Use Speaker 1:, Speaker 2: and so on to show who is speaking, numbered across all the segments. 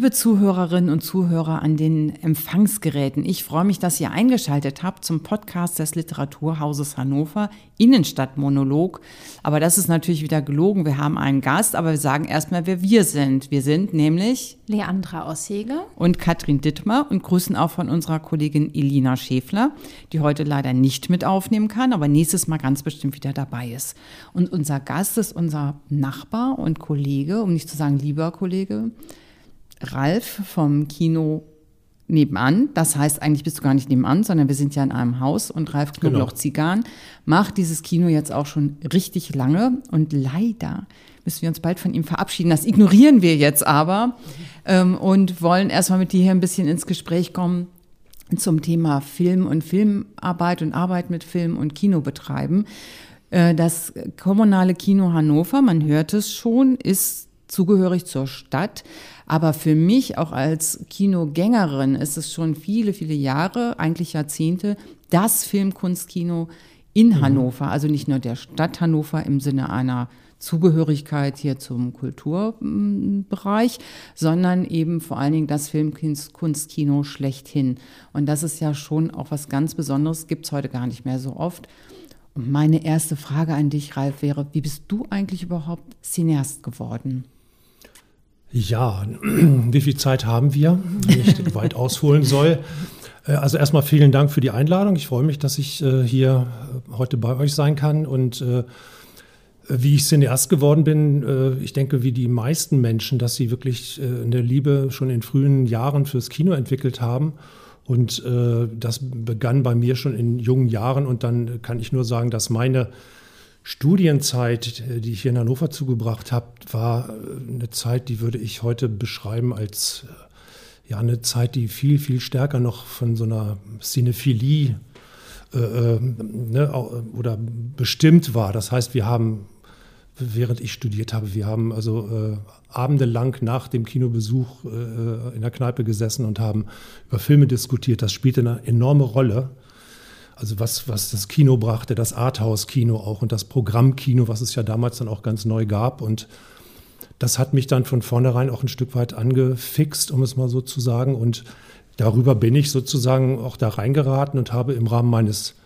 Speaker 1: Liebe Zuhörerinnen und Zuhörer an den Empfangsgeräten, ich freue mich, dass ihr eingeschaltet habt zum Podcast des Literaturhauses Hannover, Innenstadtmonolog. Aber das ist natürlich wieder gelogen. Wir haben einen Gast, aber wir sagen erstmal, wer wir sind. Wir sind nämlich
Speaker 2: Leandra Ossege
Speaker 1: und Katrin Dittmer und grüßen auch von unserer Kollegin Elina Schäfler, die heute leider nicht mit aufnehmen kann, aber nächstes Mal ganz bestimmt wieder dabei ist. Und unser Gast ist unser Nachbar und Kollege, um nicht zu sagen lieber Kollege, Ralf vom Kino nebenan. Das heißt, eigentlich bist du gar nicht nebenan, sondern wir sind ja in einem Haus und Ralf Knoblauch Zigarren macht dieses Kino jetzt auch schon richtig lange und leider müssen wir uns bald von ihm verabschieden. Das ignorieren wir jetzt aber ähm, und wollen erstmal mit dir hier ein bisschen ins Gespräch kommen zum Thema Film und Filmarbeit und Arbeit mit Film und Kino betreiben. Äh, das kommunale Kino Hannover, man hört es schon, ist zugehörig zur Stadt. Aber für mich auch als Kinogängerin ist es schon viele, viele Jahre, eigentlich Jahrzehnte, das Filmkunstkino in mhm. Hannover. Also nicht nur der Stadt Hannover im Sinne einer Zugehörigkeit hier zum Kulturbereich, sondern eben vor allen Dingen das Filmkunstkino schlechthin. Und das ist ja schon auch was ganz Besonderes, gibt es heute gar nicht mehr so oft. Und meine erste Frage an dich, Ralf, wäre, wie bist du eigentlich überhaupt Cineast geworden?
Speaker 3: Ja, wie viel Zeit haben wir, wenn ich weit ausholen soll? Äh, also erstmal vielen Dank für die Einladung. Ich freue mich, dass ich äh, hier heute bei euch sein kann. Und äh, wie ich Cineast geworden bin, ich denke, wie die meisten Menschen, dass sie wirklich eine Liebe schon in frühen Jahren fürs Kino entwickelt haben. Und das begann bei mir schon in jungen Jahren. Und dann kann ich nur sagen, dass meine Studienzeit, äh, die ich hier in Hannover zugebracht habe, war äh, eine Zeit, die würde ich heute beschreiben als äh, ja, eine Zeit, die viel, viel stärker noch von so einer Cinephilie äh, ne, oder bestimmt war. Das heißt, wir haben, während ich studiert habe, wir haben also äh, abendelang nach dem Kinobesuch äh, in der Kneipe gesessen und haben über Filme diskutiert. Das spielte eine enorme Rolle also was, was das Kino brachte, das Arthouse-Kino auch und das Programmkino, was es ja damals dann auch ganz neu gab. Und das hat mich dann von vornherein auch ein Stück weit angefixt, um es mal so zu sagen. Und darüber bin ich sozusagen auch da reingeraten und habe im Rahmen meines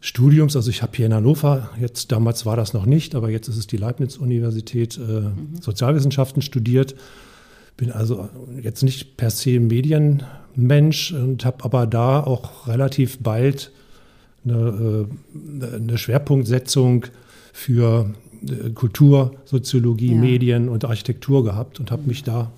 Speaker 3: Studiums, also ich habe hier in Hannover, jetzt damals war das noch nicht, aber jetzt ist es die Leibniz-Universität, äh, mhm. Sozialwissenschaften studiert. Bin also jetzt nicht per se Medienmensch und habe aber da auch relativ bald eine, äh, eine Schwerpunktsetzung für äh, Kultur, Soziologie, ja. Medien und Architektur gehabt und habe mich da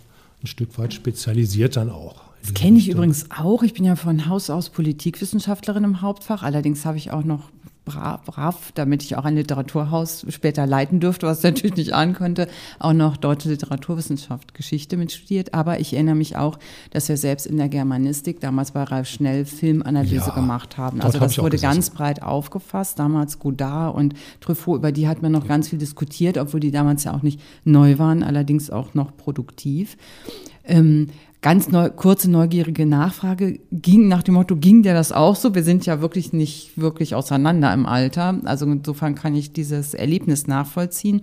Speaker 3: ein Stück weit spezialisiert dann auch.
Speaker 1: Das kenne ich übrigens auch. Ich bin ja von Haus aus Politikwissenschaftlerin im Hauptfach. Allerdings habe ich auch noch brav, brav, damit ich auch ein Literaturhaus später leiten dürfte, was natürlich nicht ahnen könnte, auch noch deutsche Literaturwissenschaft, Geschichte mit studiert. Aber ich erinnere mich auch, dass wir selbst in der Germanistik damals bei Ralf Schnell Filmanalyse ja, gemacht haben. Also das hab wurde ganz breit aufgefasst. Damals Godard und Truffaut, über die hat man noch ganz viel diskutiert, obwohl die damals ja auch nicht neu waren, allerdings auch noch produktiv. Ähm, ganz neu, kurze neugierige Nachfrage ging nach dem Motto, ging dir das auch so? Wir sind ja wirklich nicht wirklich auseinander im Alter. Also insofern kann ich dieses Erlebnis nachvollziehen.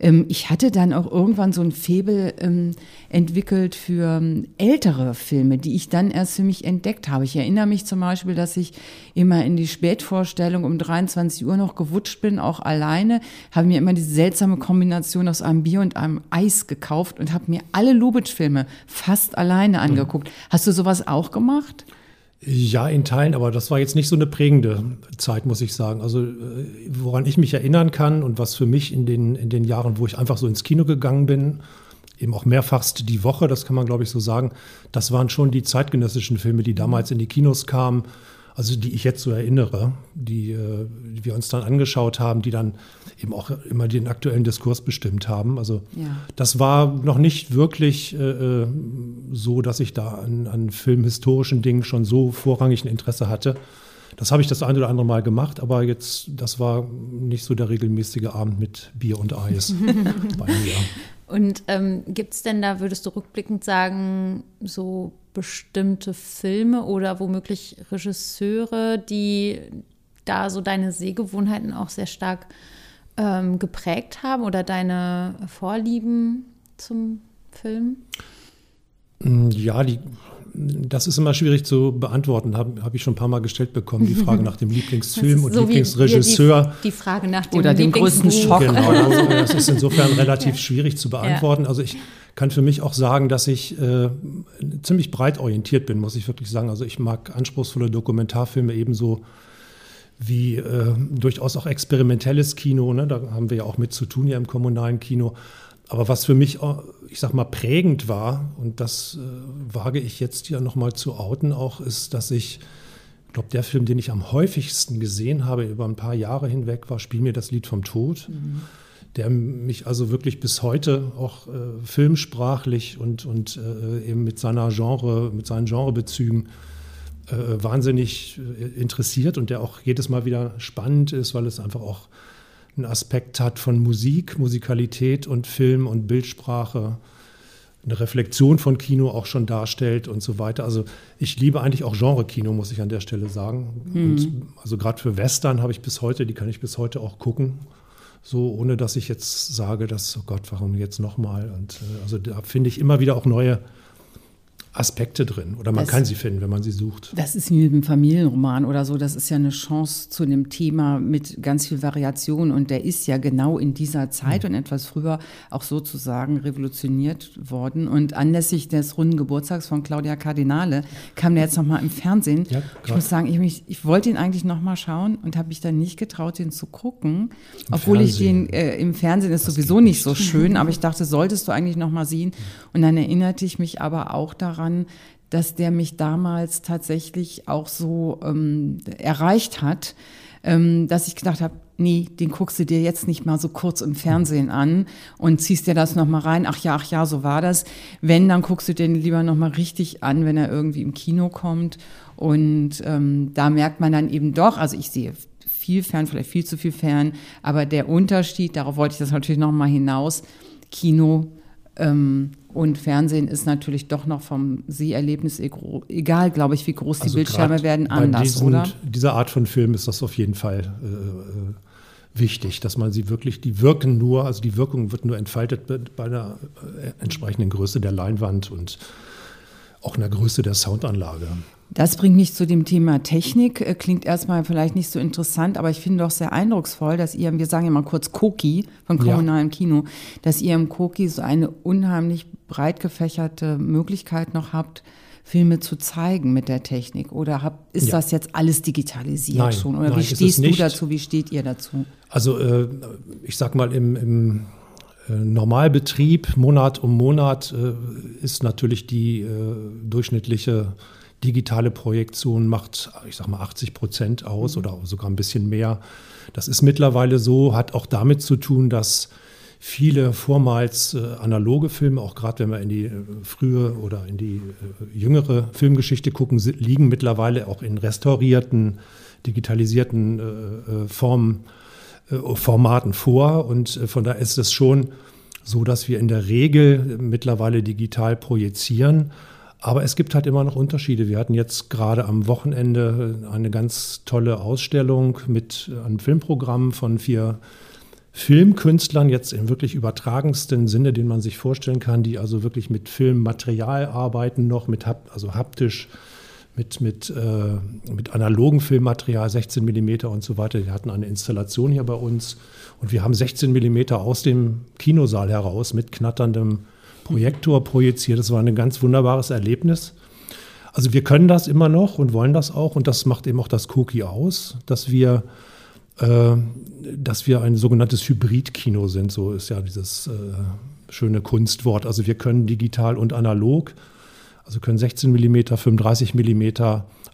Speaker 1: Ähm, ich hatte dann auch irgendwann so ein Febel ähm, entwickelt für ähm, ältere Filme, die ich dann erst für mich entdeckt habe. Ich erinnere mich zum Beispiel, dass ich immer in die Spätvorstellung um 23 Uhr noch gewutscht bin, auch alleine, habe mir immer diese seltsame Kombination aus einem Bier und einem Eis gekauft und habe mir alle Lubitsch-Filme fast alleine mhm. angeguckt. Mhm. Hast du sowas auch gemacht?
Speaker 3: Ja, in Teilen, aber das war jetzt nicht so eine prägende Zeit, muss ich sagen. Also äh, woran ich mich erinnern kann und was für mich in den, in den Jahren, wo ich einfach so ins Kino gegangen bin, eben auch mehrfachst die Woche, das kann man glaube ich so sagen, das waren schon die zeitgenössischen Filme, die damals in die Kinos kamen also die ich jetzt so erinnere, die, äh, die, wir uns dann angeschaut haben, die dann eben auch immer den aktuellen Diskurs bestimmt haben. Also ja. das war noch nicht wirklich äh, äh, so, dass ich da an, an filmhistorischen Dingen schon so vorrangig ein Interesse hatte. Das habe ich das ein oder andere Mal gemacht, aber jetzt, das war nicht so der regelmäßige Abend mit Bier und Eis bei mir.
Speaker 2: Und ähm, gibt es denn da, würdest du rückblickend sagen, so bestimmte Filme oder womöglich Regisseure, die da so deine Sehgewohnheiten auch sehr stark ähm, geprägt haben oder deine Vorlieben zum Film?
Speaker 3: Mm, ja, die, das ist immer schwierig zu beantworten. Habe hab ich schon ein paar Mal gestellt bekommen, die Frage nach dem Lieblingsfilm und so Lieblingsregisseur.
Speaker 2: Die, die, Frage nach dem
Speaker 1: Oder dem größten Schock.
Speaker 3: Genau, also das ist insofern relativ schwierig zu beantworten. Also ich kann für mich auch sagen, dass ich äh, ziemlich breit orientiert bin, muss ich wirklich sagen. Also ich mag anspruchsvolle Dokumentarfilme ebenso wie äh, durchaus auch experimentelles Kino. Ne? Da haben wir ja auch mit zu tun hier im kommunalen Kino. Aber was für mich, ich sag mal, prägend war, und das äh, wage ich jetzt hier nochmal zu outen, auch ist, dass ich, ich glaube, der Film, den ich am häufigsten gesehen habe über ein paar Jahre hinweg, war Spiel mir das Lied vom Tod. Mhm. Der mich also wirklich bis heute auch äh, filmsprachlich und, und äh, eben mit seiner Genre, mit seinen Genrebezügen äh, wahnsinnig äh, interessiert und der auch jedes Mal wieder spannend ist, weil es einfach auch einen Aspekt hat von Musik, Musikalität und Film und Bildsprache, eine Reflexion von Kino auch schon darstellt und so weiter. Also ich liebe eigentlich auch Genre-Kino, muss ich an der Stelle sagen. Mhm. Und also gerade für Western habe ich bis heute, die kann ich bis heute auch gucken. So, ohne dass ich jetzt sage, dass, oh Gott, warum jetzt nochmal? Und äh, also da finde ich immer wieder auch neue Aspekte drin oder man das, kann sie finden, wenn man sie sucht.
Speaker 1: Das ist wie einem Familienroman oder so. Das ist ja eine Chance zu einem Thema mit ganz viel Variation und der ist ja genau in dieser Zeit mhm. und etwas früher auch sozusagen revolutioniert worden. Und anlässlich des runden Geburtstags von Claudia Cardinale kam der jetzt nochmal im Fernsehen. Ja, ich muss sagen, ich, mich, ich wollte ihn eigentlich nochmal schauen und habe mich dann nicht getraut, den zu gucken. Im obwohl Fernsehen. ich den äh, im Fernsehen ist das sowieso nicht so schön, aber ich dachte, solltest du eigentlich nochmal sehen. Und dann erinnerte ich mich aber auch daran, daran, dass der mich damals tatsächlich auch so ähm, erreicht hat, ähm, dass ich gedacht habe, nee, den guckst du dir jetzt nicht mal so kurz im Fernsehen an und ziehst dir das nochmal rein. Ach ja, ach ja, so war das. Wenn, dann guckst du den lieber nochmal richtig an, wenn er irgendwie im Kino kommt. Und ähm, da merkt man dann eben doch, also ich sehe viel fern, vielleicht viel zu viel fern, aber der Unterschied, darauf wollte ich das natürlich nochmal hinaus, Kino ähm, und Fernsehen ist natürlich doch noch vom Seherlebnis egal, glaube ich, wie groß also die Bildschirme werden, anders,
Speaker 3: diesen,
Speaker 1: oder?
Speaker 3: Dieser Art von Film ist das auf jeden Fall äh, äh, wichtig, dass man sie wirklich, die wirken nur, also die Wirkung wird nur entfaltet bei der äh, entsprechenden Größe der Leinwand und auch in der Größe der Soundanlage.
Speaker 1: Das bringt mich zu dem Thema Technik. Äh, klingt erstmal vielleicht nicht so interessant, aber ich finde doch sehr eindrucksvoll, dass ihr, wir sagen ja mal kurz Koki von kommunalem ja. Kino, dass ihr im Koki so eine unheimlich breit gefächerte Möglichkeit noch habt, Filme zu zeigen mit der Technik? Oder habt, ist ja. das jetzt alles digitalisiert nein, schon? Oder nein, wie stehst du dazu? Wie steht ihr dazu?
Speaker 3: Also äh, ich sag mal, im, im äh, Normalbetrieb, Monat um Monat, äh, ist natürlich die äh, durchschnittliche digitale Projektion macht, ich sag mal, 80 Prozent aus mhm. oder sogar ein bisschen mehr. Das ist mittlerweile so, hat auch damit zu tun, dass viele vormals äh, analoge Filme, auch gerade wenn wir in die äh, frühe oder in die äh, jüngere Filmgeschichte gucken, liegen mittlerweile auch in restaurierten, digitalisierten Formen, Formaten vor. Und von daher ist es schon so, dass wir in der Regel mittlerweile digital projizieren. Aber es gibt halt immer noch Unterschiede. Wir hatten jetzt gerade am Wochenende eine ganz tolle Ausstellung mit einem Filmprogramm von vier Filmkünstlern, jetzt im wirklich übertragensten Sinne, den man sich vorstellen kann, die also wirklich mit Filmmaterial arbeiten, noch mit also haptisch, mit, mit, äh, mit analogen Filmmaterial, 16 mm und so weiter. Die hatten eine Installation hier bei uns und wir haben 16 mm aus dem Kinosaal heraus mit knatterndem Projektor projiziert. Das war ein ganz wunderbares Erlebnis. Also wir können das immer noch und wollen das auch und das macht eben auch das Cookie aus, dass wir, äh, dass wir ein sogenanntes Hybrid-Kino sind. So ist ja dieses äh, schöne Kunstwort. Also wir können digital und analog, also können 16 mm, 35 mm,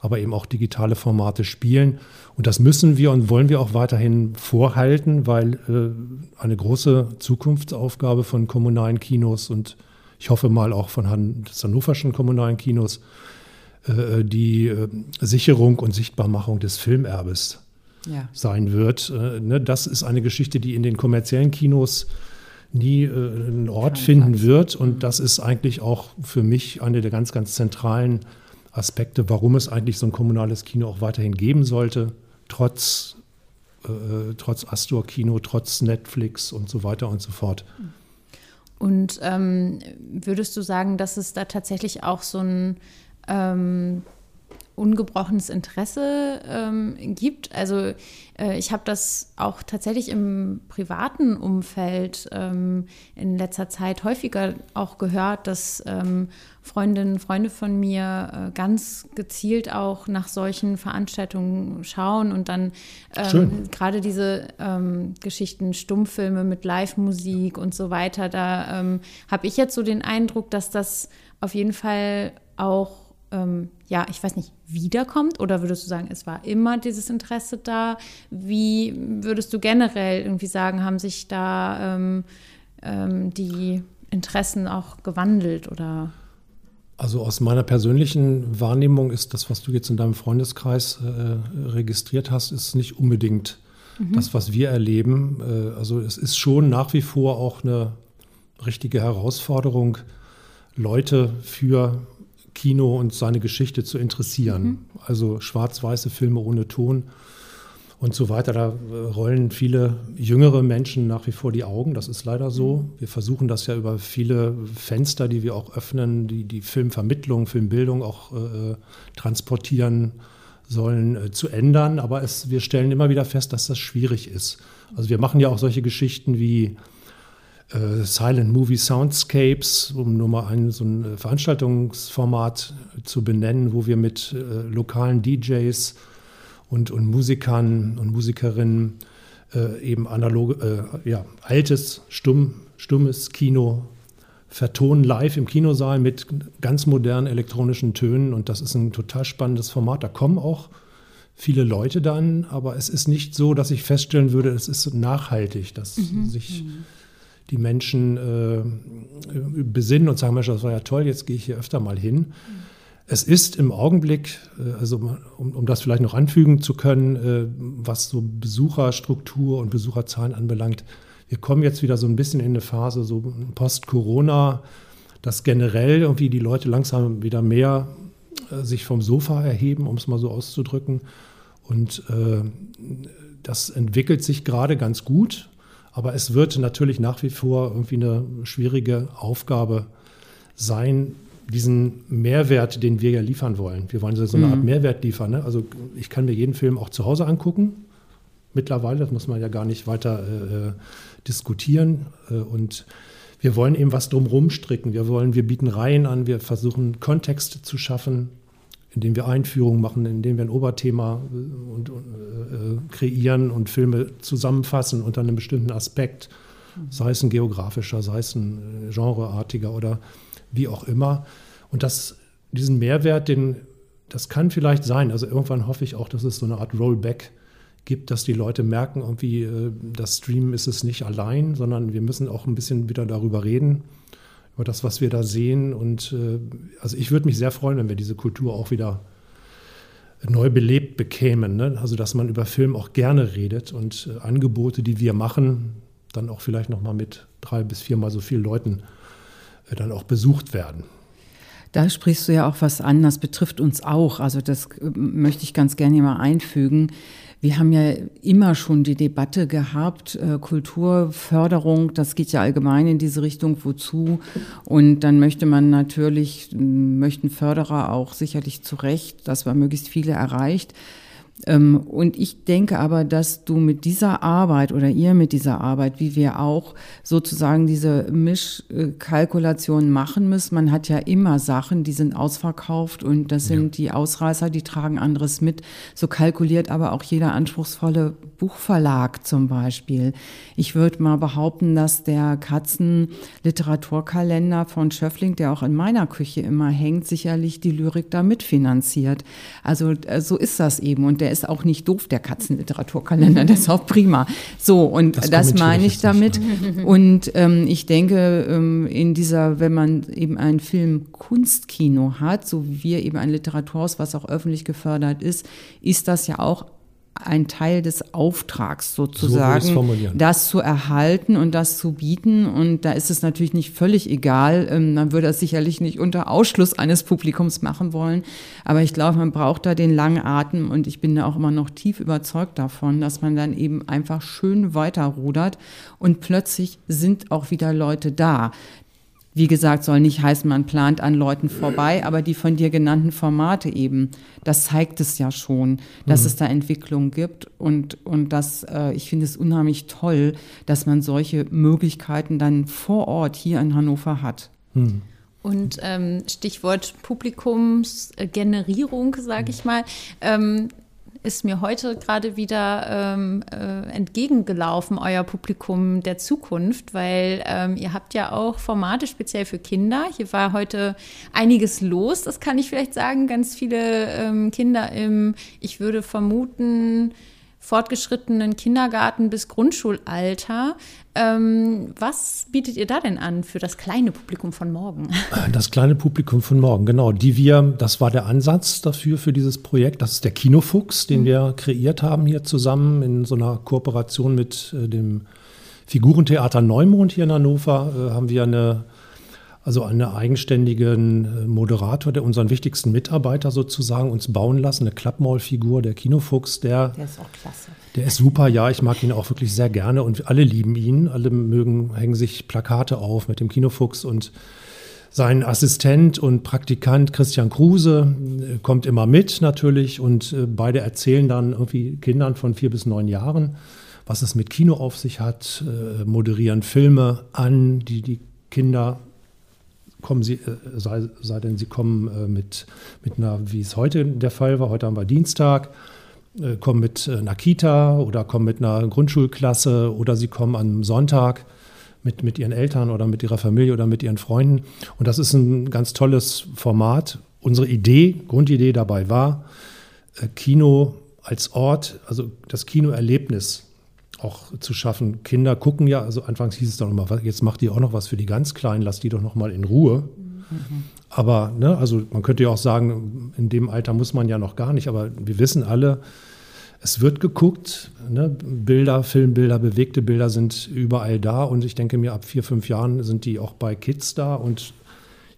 Speaker 3: aber eben auch digitale Formate spielen. Und das müssen wir und wollen wir auch weiterhin vorhalten, weil äh, eine große Zukunftsaufgabe von kommunalen Kinos und ich hoffe mal auch von des hannoverschen kommunalen Kinos äh, die äh, Sicherung und Sichtbarmachung des Filmerbes ja. sein wird. Äh, ne, das ist eine Geschichte, die in den kommerziellen Kinos nie äh, einen Ort Kein finden Platz. wird. Und mhm. das ist eigentlich auch für mich eine der ganz, ganz zentralen Aspekte, warum es eigentlich so ein kommunales Kino auch weiterhin geben sollte trotz, äh, trotz Astor-Kino, trotz Netflix und so weiter und so fort.
Speaker 2: Und ähm, würdest du sagen, dass es da tatsächlich auch so ein ähm, ungebrochenes Interesse ähm, gibt. Also äh, ich habe das auch tatsächlich im privaten Umfeld ähm, in letzter Zeit häufiger auch gehört, dass ähm, Freundinnen, Freunde von mir äh, ganz gezielt auch nach solchen Veranstaltungen schauen und dann ähm, gerade diese ähm, Geschichten, Stummfilme mit Live-Musik und so weiter, da ähm, habe ich jetzt so den Eindruck, dass das auf jeden Fall auch ähm, ja, ich weiß nicht, wiederkommt? Oder würdest du sagen, es war immer dieses Interesse da? Wie würdest du generell irgendwie sagen, haben sich da ähm, ähm, die Interessen auch gewandelt oder?
Speaker 3: Also aus meiner persönlichen Wahrnehmung ist das, was du jetzt in deinem Freundeskreis äh, registriert hast, ist nicht unbedingt mhm. das, was wir erleben. Äh, also es ist schon nach wie vor auch eine richtige Herausforderung, Leute für Kino und seine Geschichte zu interessieren. Mhm. Also schwarz-weiße Filme ohne Ton und so weiter. Da äh, rollen viele jüngere Menschen nach wie vor die Augen. Das ist leider so. Mhm. Wir versuchen das ja über viele Fenster, die wir auch öffnen, die die Filmvermittlung, Filmbildung auch äh, transportieren sollen, äh, zu ändern. Aber es, wir stellen immer wieder fest, dass das schwierig ist. Also wir machen ja auch solche Geschichten wie Silent Movie Soundscapes, um nur mal ein, so ein äh, Veranstaltungsformat zu benennen, wo wir mit äh, lokalen DJs und, und Musikern und Musikerinnen äh, eben analoge, äh, ja, altes, stumm, stummes Kino vertonen live im Kinosaal mit ganz modernen elektronischen Tönen und das ist ein total spannendes Format. Da kommen auch viele Leute dann, aber es ist nicht so, dass ich feststellen würde, es ist nachhaltig, dass mhm. sich mhm die Menschen äh, besinnen und sagen, Mensch, das war ja toll, jetzt gehe ich hier öfter mal hin. Es ist im Augenblick, äh, also um, um, das vielleicht noch anfügen zu können, äh, was so Besucherstruktur und Besucherzahlen anbelangt, wir kommen jetzt wieder so ein bisschen in eine Phase, so post-Corona, dass generell irgendwie die Leute langsam wieder mehr äh, sich vom Sofa erheben, um es mal so auszudrücken. Und äh, das entwickelt sich gerade ganz gut. Aber es wird natürlich nach wie vor irgendwie eine schwierige Aufgabe sein, diesen Mehrwert, den wir ja liefern wollen. Wir wollen so eine Art mhm. Mehrwert liefern. Ne? Also ich kann mir jeden Film auch zu Hause angucken. Mittlerweile, das muss man ja gar nicht weiter äh, äh diskutieren. Äh, und wir wollen eben was drumherum stricken. Wir wollen, wir bieten Reihen an, wir versuchen Kontext zu schaffen, indem wir Einführungen machen, indem wir ein Oberthema äh, und, und, äh, kreieren und Filme zusammenfassen unter einem bestimmten Aspekt, sei es ein geografischer, sei es ein äh, genreartiger oder wie auch immer. Und das, diesen Mehrwert, den, das kann vielleicht sein. Also irgendwann hoffe ich auch, dass es so eine Art Rollback gibt, dass die Leute merken, irgendwie, äh, das Stream ist es nicht allein, sondern wir müssen auch ein bisschen wieder darüber reden über das, was wir da sehen. Und äh, also ich würde mich sehr freuen, wenn wir diese Kultur auch wieder neu belebt bekämen. Ne? Also dass man über Film auch gerne redet und äh, Angebote, die wir machen, dann auch vielleicht nochmal mit drei bis viermal so vielen Leuten äh, dann auch besucht werden.
Speaker 1: Da sprichst du ja auch was an, das betrifft uns auch. Also das möchte ich ganz gerne hier mal einfügen. Wir haben ja immer schon die Debatte gehabt, äh, Kulturförderung, das geht ja allgemein in diese Richtung, wozu? Und dann möchte man natürlich, möchten Förderer auch sicherlich zu Recht, dass man möglichst viele erreicht. Ähm, und ich denke aber, dass du mit dieser Arbeit oder ihr mit dieser Arbeit, wie wir auch sozusagen diese Mischkalkulation machen müssen. Man hat ja immer Sachen, die sind ausverkauft und das sind ja. die Ausreißer, die tragen anderes mit. So kalkuliert aber auch jeder anspruchsvolle Buchverlag zum Beispiel. Ich würde mal behaupten, dass der Katzenliteraturkalender von Schöffling, der auch in meiner Küche immer hängt, sicherlich die Lyrik da mitfinanziert. Also äh, so ist das eben. Und der ist auch nicht doof, der Katzenliteraturkalender, der ist auch prima. So, und das, das meine ich damit. Nicht, Und ähm, ich denke, ähm, in dieser, wenn man eben ein Film-Kunstkino hat, so wie wir eben ein Literaturhaus, was auch öffentlich gefördert ist, ist das ja auch ein Teil des Auftrags sozusagen, so das zu erhalten und das zu bieten. Und da ist es natürlich nicht völlig egal. Ähm, man würde das sicherlich nicht unter Ausschluss eines Publikums machen wollen. Aber ich glaube, man braucht da den langen Atem und ich bin da auch immer noch tief überzeugt davon, dass man dann eben einfach schön weiterrudert und plötzlich sind auch wieder Leute da. Wie gesagt, soll nicht heißen, man plant an Leuten vorbei, aber die von dir genannten Formate eben, das zeigt es ja schon, dass mhm. es da Entwicklungen gibt und, und das, äh, ich finde es unheimlich toll, dass man solche Möglichkeiten dann vor Ort hier in Hannover hat. Mhm.
Speaker 2: Und ähm, Stichwort Publikumsgenerierung, sage ich mal. Ähm, ist mir heute gerade wieder ähm, äh, entgegengelaufen, euer Publikum der Zukunft, weil ähm, ihr habt ja auch Formate speziell für Kinder. Hier war heute einiges los, das kann ich vielleicht sagen. Ganz viele ähm, Kinder im, ich würde vermuten, fortgeschrittenen Kindergarten bis Grundschulalter. Ähm, was bietet ihr da denn an für das kleine Publikum von morgen?
Speaker 3: Das kleine Publikum von morgen, genau. Die wir, das war der Ansatz dafür, für dieses Projekt. Das ist der Kinofuchs, den mhm. wir kreiert haben hier zusammen in so einer Kooperation mit äh, dem Figurentheater Neumond hier in Hannover. Äh, haben wir eine also einen eigenständigen äh, Moderator, der unseren wichtigsten Mitarbeiter sozusagen uns bauen lassen, eine Klappmaulfigur, der Kinofuchs, der, der ist auch klasse. Der ist super, ja, ich mag ihn auch wirklich sehr gerne und alle lieben ihn. Alle mögen, hängen sich Plakate auf mit dem Kinofuchs und sein Assistent und Praktikant Christian Kruse äh, kommt immer mit natürlich und äh, beide erzählen dann irgendwie Kindern von vier bis neun Jahren, was es mit Kino auf sich hat, moderieren Filme an, die die Kinder kommen sie, äh, sei, sei denn sie kommen äh, mit, mit einer, wie es heute der Fall war, heute haben wir Dienstag, äh, kommen mit einer Kita oder kommen mit einer Grundschulklasse oder sie kommen am Sonntag mit, mit ihren Eltern oder mit ihrer Familie oder mit ihren Freunden. Und das ist ein ganz tolles Format. Unsere Idee, Grundidee dabei war, Kino als Ort, also das Kinoerlebnis auch zu schaffen. Kinder gucken ja, also anfangs hieß es dann immer, jetzt macht ihr auch noch was für die ganz Kleinen, lasst die doch noch mal in Ruhe. Mhm. Aber, ne, also man könnte ja auch sagen, in dem Alter muss man ja noch gar nicht, aber wir wissen alle, es wird geguckt, ne? Bilder, Filmbilder, bewegte Bilder sind überall da und ich denke mir, ab vier, fünf Jahren sind die auch bei Kids da und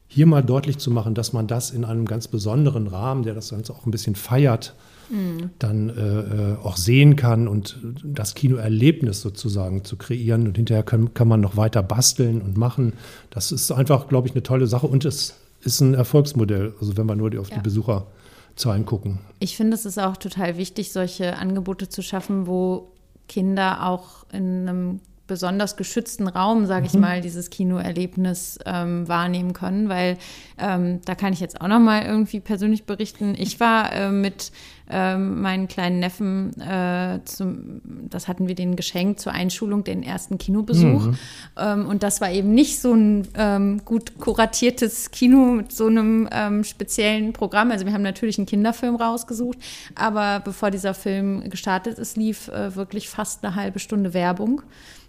Speaker 3: hier mal deutlich zu machen, dass man das in einem ganz besonderen Rahmen, der das Ganze auch ein bisschen feiert, mhm. dann äh, äh, auch sehen kann und das Kinoerlebnis sozusagen zu kreieren. Und hinterher kann, kann man noch weiter basteln und machen. Das ist einfach, glaube ich, eine tolle Sache und es ist ein Erfolgsmodell, also wenn wir nur auf ja. die Besucherzahlen gucken.
Speaker 2: Ich finde, es ist auch total wichtig, solche Angebote zu schaffen, wo Kinder auch in einem besonders geschützten Raum, sage ich mhm. mal, dieses Kinoerlebnis ähm, wahrnehmen können, weil ähm, da kann ich jetzt auch noch mal irgendwie persönlich berichten. Ich war äh, mit ähm, meinen kleinen Neffen, äh, zum, das hatten wir denen geschenkt zur Einschulung, den ersten Kinobesuch. Mhm. Ähm, und das war eben nicht so ein ähm, gut kuratiertes Kino mit so einem ähm, speziellen Programm. Also wir haben natürlich einen Kinderfilm rausgesucht, aber bevor dieser Film gestartet ist, lief äh, wirklich fast eine halbe Stunde Werbung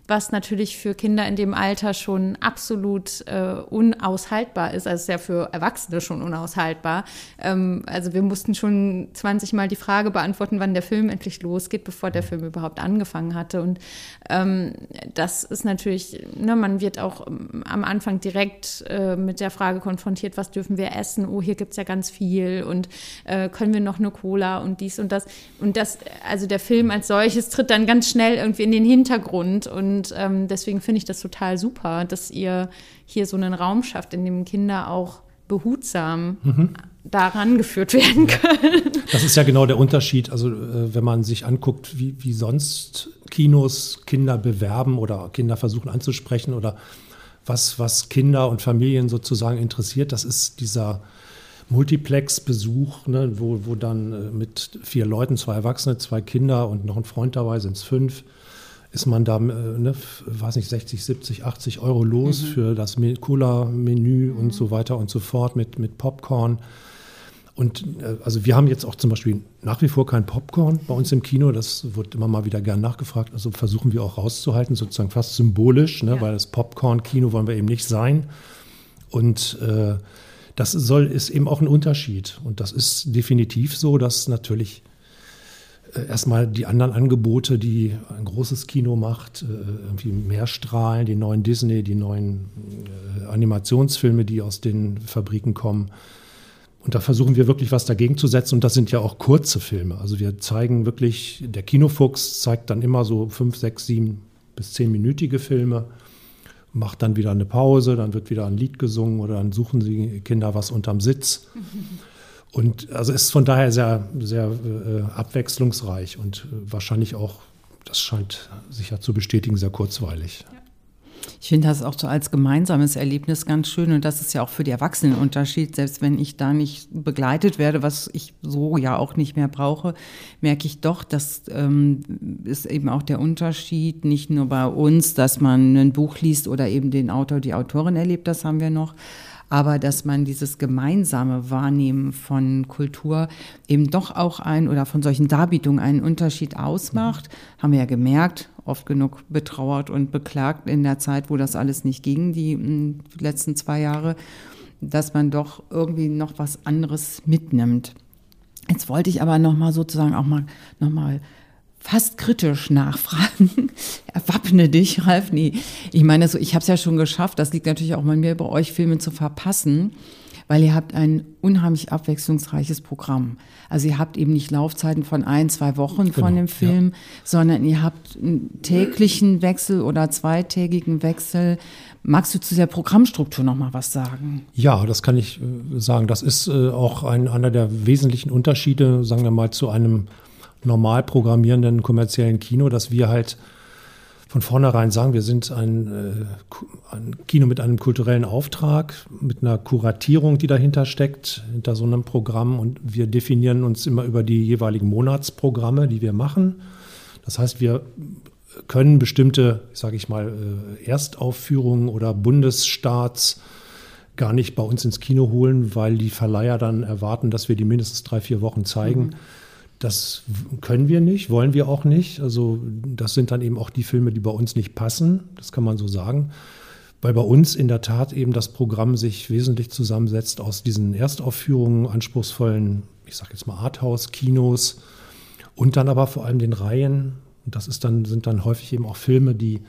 Speaker 2: was natürlich für Kinder in dem Alter schon absolut äh, unaushaltbar ist. Also ist ja für Erwachsene schon unaushaltbar. Ähm, also wir mussten schon 20 Mal die Frage beantworten, wann der Film endlich losgeht, bevor der Film überhaupt angefangen hatte. Und ähm, das ist natürlich, ne, man wird auch ähm, am Anfang direkt äh, mit der Frage konfrontiert, was dürfen wir essen? Oh, hier gibt es ja ganz viel und äh, können wir noch eine Cola und dies und das. Und das, also der Film als solches tritt dann ganz schnell irgendwie in den Hintergrund und und ähm, deswegen finde ich das total super, dass ihr hier so einen Raum schafft, in dem Kinder auch behutsam mhm. daran geführt werden können.
Speaker 3: Das ist ja genau der Unterschied. Also äh, wenn man sich anguckt, wie, wie sonst Kinos Kinder bewerben oder Kinder versuchen anzusprechen oder was, was Kinder und Familien sozusagen interessiert, das ist dieser Multiplex-Besuch, ne, wo, wo dann äh, mit vier Leuten, zwei Erwachsene, zwei Kinder und noch ein Freund dabei sind es fünf, ist man da, äh, ne, weiß nicht, 60, 70, 80 Euro los mhm. für das Cola-Menü mhm. und so weiter und so fort mit, mit Popcorn. Und äh, also wir haben jetzt auch zum Beispiel nach wie vor kein Popcorn bei uns im Kino. Das wird immer mal wieder gern nachgefragt. Also versuchen wir auch rauszuhalten, sozusagen fast symbolisch, ne, ja. weil das Popcorn-Kino wollen wir eben nicht sein. Und äh, das soll, ist eben auch ein Unterschied. Und das ist definitiv so, dass natürlich erstmal die anderen Angebote, die ein großes Kino macht, äh, irgendwie Mehrstrahlen, die neuen Disney, die neuen äh, Animationsfilme, die aus den Fabriken kommen. Und da versuchen wir wirklich was dagegen zu setzen. Und das sind ja auch kurze Filme. Also wir zeigen wirklich, der Kinofuchs zeigt dann immer so fünf, sechs, sieben bis zehnminütige Filme, macht dann wieder eine Pause, dann wird wieder ein Lied gesungen oder dann suchen die Kinder was unterm Sitz. Und also ist von daher sehr, sehr äh, abwechslungsreich und äh, wahrscheinlich auch, das scheint sich ja zu bestätigen, sehr kurzweilig. Ja.
Speaker 1: Ich finde das auch so als gemeinsames Erlebnis ganz schön und das ist ja auch für die Erwachsenen Unterschied. Selbst wenn ich da nicht begleitet werde, was ich so ja auch nicht mehr brauche, merke ich doch, das ähm, ist eben auch der Unterschied, nicht nur bei uns, dass man ein Buch liest oder eben den Autor, die Autorin erlebt, das haben wir noch, aber dass man dieses gemeinsame Wahrnehmen von Kultur eben doch auch ein oder von solchen Darbietungen einen Unterschied ausmacht, haben wir ja gemerkt, oft genug betrauert und beklagt in der Zeit, wo das alles nicht ging, die hm, letzten zwei Jahre, dass man doch irgendwie noch was anderes mitnimmt. Jetzt wollte ich aber noch mal sozusagen auch mal noch mal fast kritisch nachfragen. Erwappne dich, Ralf. Nee, ich meine, so, ich habe es ja schon geschafft. Das liegt natürlich auch an mir, bei euch Filme zu verpassen weil ihr habt ein unheimlich abwechslungsreiches Programm. Also ihr habt eben nicht Laufzeiten von ein, zwei Wochen genau, von dem Film, ja. sondern ihr habt einen täglichen Wechsel oder zweitägigen Wechsel. Magst du zu der Programmstruktur noch mal was sagen?
Speaker 3: Ja, das kann ich äh, sagen. Das ist äh, auch ein, einer der wesentlichen Unterschiede, sagen wir mal, zu einem normal programmierenden kommerziellen Kino, dass wir halt von vornherein sagen, wir sind ein, äh, ein, Kino mit einem kulturellen Auftrag, mit einer Kuratierung, die dahinter steckt, hinter so einem Programm. Und wir definieren uns immer über die jeweiligen Monatsprogramme, die wir machen. Das heißt, wir können bestimmte, sage ich mal, äh, Erstaufführungen oder Bundesstarts gar nicht bei uns ins Kino holen, weil die Verleiher dann erwarten, dass wir die mindestens drei, vier Wochen zeigen. Mhm. Das können wir nicht, wollen wir auch nicht. Also das sind dann eben auch die Filme, die bei uns nicht passen, das kann man so sagen. Weil bei uns in der Tat eben das Programm sich wesentlich zusammensetzt aus diesen Erstaufführungen, anspruchsvollen, ich sage jetzt mal Arthouse-Kinos und dann aber vor allem den Reihen. Und das ist dann, sind dann häufig eben auch Filme, die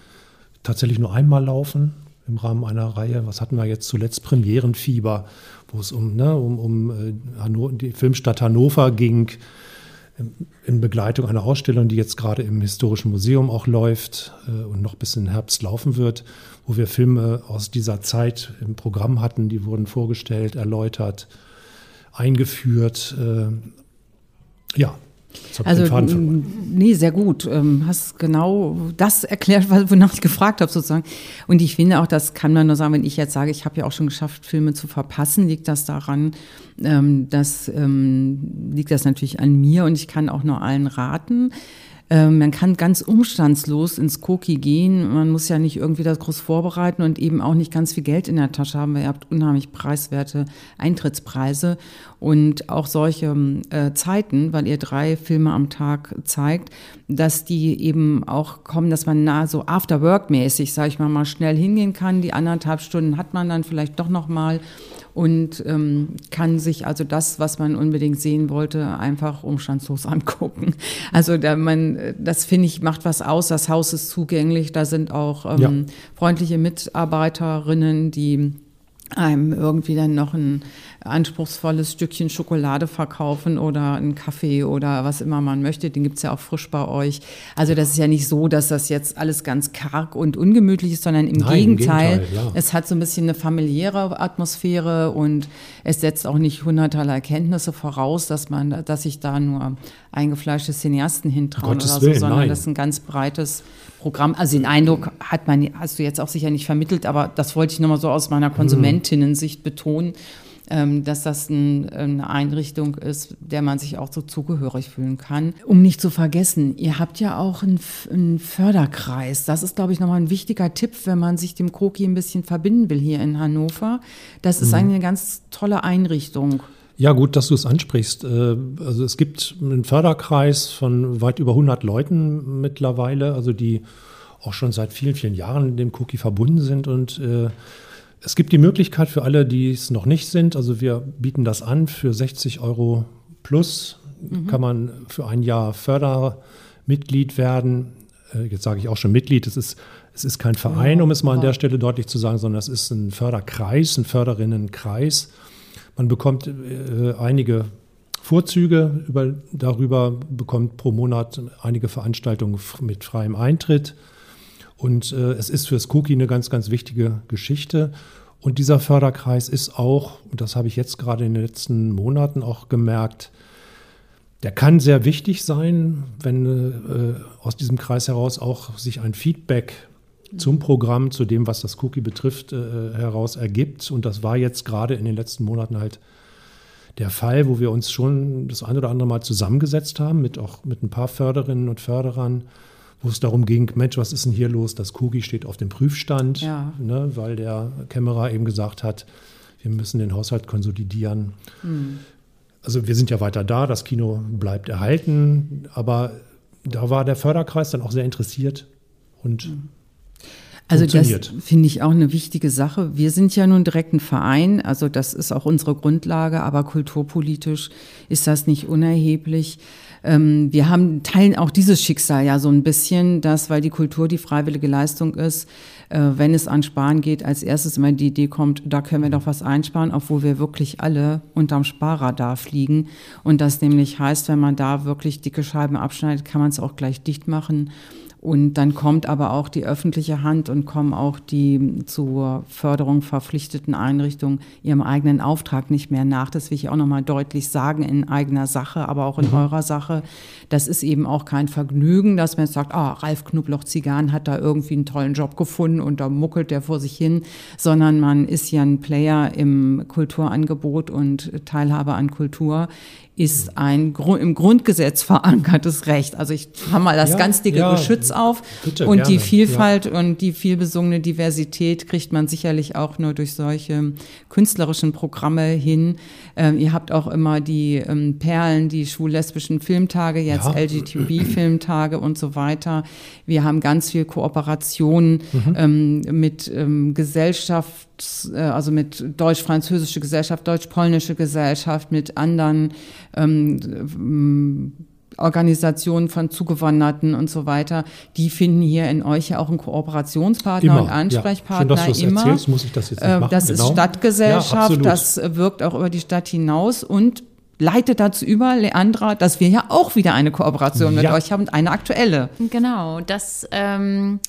Speaker 3: tatsächlich nur einmal laufen im Rahmen einer Reihe. Was hatten wir jetzt zuletzt? Premierenfieber, wo es um, ne, um, um äh, die Filmstadt Hannover ging in Begleitung einer Ausstellung, die jetzt gerade im Historischen Museum auch läuft äh, und noch bis in den Herbst laufen wird, wo wir Filme aus dieser Zeit im Programm hatten, die wurden vorgestellt, erläutert, eingeführt. Äh, ja,
Speaker 1: also, nee, sehr gut. Ähm, hast genau das erklärt, wonach ich gefragt habe, sozusagen. Und ich finde auch, das kann man nur sagen, wenn ich jetzt sage, ich habe ja auch schon geschafft, Filme zu verpassen, liegt das daran, ähm, das ähm, liegt das natürlich an mir und ich kann auch nur allen raten. Ähm, man kann ganz umstandslos ins Koki gehen. Man muss ja nicht irgendwie das groß vorbereiten und eben auch nicht ganz viel Geld in der Tasche haben, weil ihr habt unheimlich preiswerte Eintrittspreise und auch solche äh, Zeiten, weil ihr drei Filme am Tag zeigt, dass die eben auch kommen, dass man nah so After-Work-mäßig, sage ich mal, mal schnell hingehen kann. Die anderthalb Stunden hat man dann vielleicht doch noch mal und ähm, kann sich also das, was man unbedingt sehen wollte, einfach umstandslos angucken. Also da man, das finde ich, macht was aus. Das Haus ist zugänglich. Da sind auch ähm, ja. freundliche Mitarbeiterinnen, die einem irgendwie dann noch ein anspruchsvolles Stückchen Schokolade verkaufen oder einen Kaffee oder was immer man möchte. Den gibt's ja auch frisch bei euch. Also das ist ja nicht so, dass das jetzt alles ganz karg und ungemütlich ist, sondern im Nein, Gegenteil. Im Gegenteil ja. Es hat so ein bisschen eine familiäre Atmosphäre und es setzt auch nicht hunderterlei Erkenntnisse voraus, dass man, dass sich da nur eingefleischte Cineasten hintrauen oder so, Willen, sondern nein. das ist ein ganz breites Programm. Also den Eindruck hat man, hast du jetzt auch sicher nicht vermittelt, aber das wollte ich nochmal so aus meiner Konsumentinnensicht betonen, ähm, dass das ein, eine Einrichtung ist, der man sich auch so zugehörig fühlen kann. Um nicht zu vergessen, ihr habt ja auch einen, einen Förderkreis. Das ist, glaube ich, nochmal ein wichtiger Tipp, wenn man sich dem Kroki ein bisschen verbinden will hier in Hannover. Das ist mhm. eine ganz tolle Einrichtung.
Speaker 3: Ja, gut, dass du es ansprichst. Äh, also es gibt einen Förderkreis von weit über 100 Leuten mittlerweile, also die auch schon seit vielen, vielen Jahren dem Cookie verbunden sind. Und äh, es gibt die Möglichkeit für alle, die es noch nicht sind, also wir bieten das an für 60 Euro plus mhm. kann man für ein Jahr Fördermitglied werden. Äh, jetzt sage ich auch schon Mitglied, es ist, es ist kein Verein, um es mal an der Stelle deutlich zu sagen, sondern es ist ein Förderkreis, ein Förderinnenkreis. Man bekommt äh, einige Vorzüge über, darüber, bekommt pro Monat einige Veranstaltungen mit freiem Eintritt. Und äh, es ist für Skoki eine ganz, ganz wichtige Geschichte. Und dieser Förderkreis ist auch, und das habe ich jetzt gerade in den letzten Monaten auch gemerkt, der kann sehr wichtig sein, wenn äh, aus diesem Kreis heraus auch sich ein Feedback zum Programm, zu dem, was das Cookie betrifft, äh, heraus ergibt. Und das war jetzt gerade in den letzten Monaten halt der Fall, wo wir uns schon das ein oder andere Mal zusammengesetzt haben, mit auch mit ein paar Förderinnen und Förderern, wo es darum ging, Mensch, was ist denn hier los? Das Cookie steht auf dem Prüfstand, ja. ne, weil der Kämmerer eben gesagt hat, wir müssen den Haushalt konsolidieren. Mhm. Also wir sind ja weiter da, das Kino bleibt erhalten, aber da war der Förderkreis dann auch sehr interessiert und mhm.
Speaker 1: Also das finde ich auch eine wichtige Sache. Wir sind ja nun direkt ein Verein, also das ist auch unsere Grundlage, aber kulturpolitisch ist das nicht unerheblich. Ähm, wir haben, teilen auch dieses Schicksal ja so ein bisschen, dass, weil die Kultur die freiwillige Leistung ist, äh, wenn es an Sparen geht, als erstes immer die Idee kommt, da können wir doch was einsparen, obwohl wir wirklich alle unterm Sparradar fliegen. Und das nämlich heißt, wenn man da wirklich dicke Scheiben abschneidet, kann man es auch gleich dicht machen. Und dann kommt aber auch die öffentliche Hand und kommen auch die zur Förderung verpflichteten Einrichtungen ihrem eigenen Auftrag nicht mehr nach. Das will ich auch nochmal deutlich sagen in eigener Sache, aber auch in mhm. eurer Sache. Das ist eben auch kein Vergnügen, dass man jetzt sagt, ah, Ralf Knubloch-Zigan hat da irgendwie einen tollen Job gefunden und da muckelt der vor sich hin, sondern man ist ja ein Player im Kulturangebot und Teilhabe an Kultur ist ein im Grundgesetz verankertes Recht. Also ich habe mal das ja, ganz dicke ja, Geschütz auf bitte, und gerne. die Vielfalt ja. und die vielbesungene Diversität kriegt man sicherlich auch nur durch solche künstlerischen Programme hin. Ähm, ihr habt auch immer die ähm, Perlen, die schwul-lesbischen Filmtage, jetzt LGTB-Filmtage und so weiter. Wir haben ganz viel Kooperation mhm. ähm, mit ähm, Gesellschaft äh, also mit deutsch-französische Gesellschaft, deutsch-polnische Gesellschaft, mit anderen ähm, Organisationen von Zugewanderten und so weiter, die finden hier in euch ja auch einen Kooperationspartner immer, und Ansprechpartner. Ja. Schön, immer. Erzählst, muss ich das jetzt nicht äh, machen. Das genau. ist Stadtgesellschaft, ja, das wirkt auch über die Stadt hinaus und leitet dazu über, Leandra, dass wir ja auch wieder eine Kooperation ja. mit euch haben, eine aktuelle.
Speaker 2: Genau, das ähm,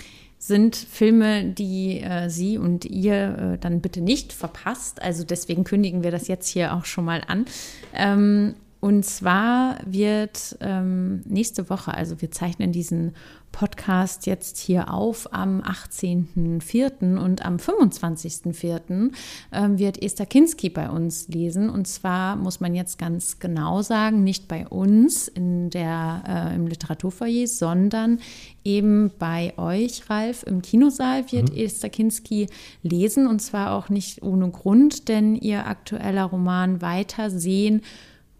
Speaker 2: sind Filme, die äh, Sie und ihr äh, dann bitte nicht verpasst. Also deswegen kündigen wir das jetzt hier auch schon mal an. Ähm, und zwar wird ähm, nächste Woche, also wir zeichnen diesen Podcast jetzt hier auf am 18.04. und am 25.04. Ähm, wird Esther Kinski bei uns lesen. Und zwar muss man jetzt ganz genau sagen, nicht bei uns in der, äh, im Literaturfoyer, sondern eben bei euch, Ralf, im Kinosaal wird mhm. Esther Kinski lesen. Und zwar auch nicht ohne Grund, denn ihr aktueller Roman Weitersehen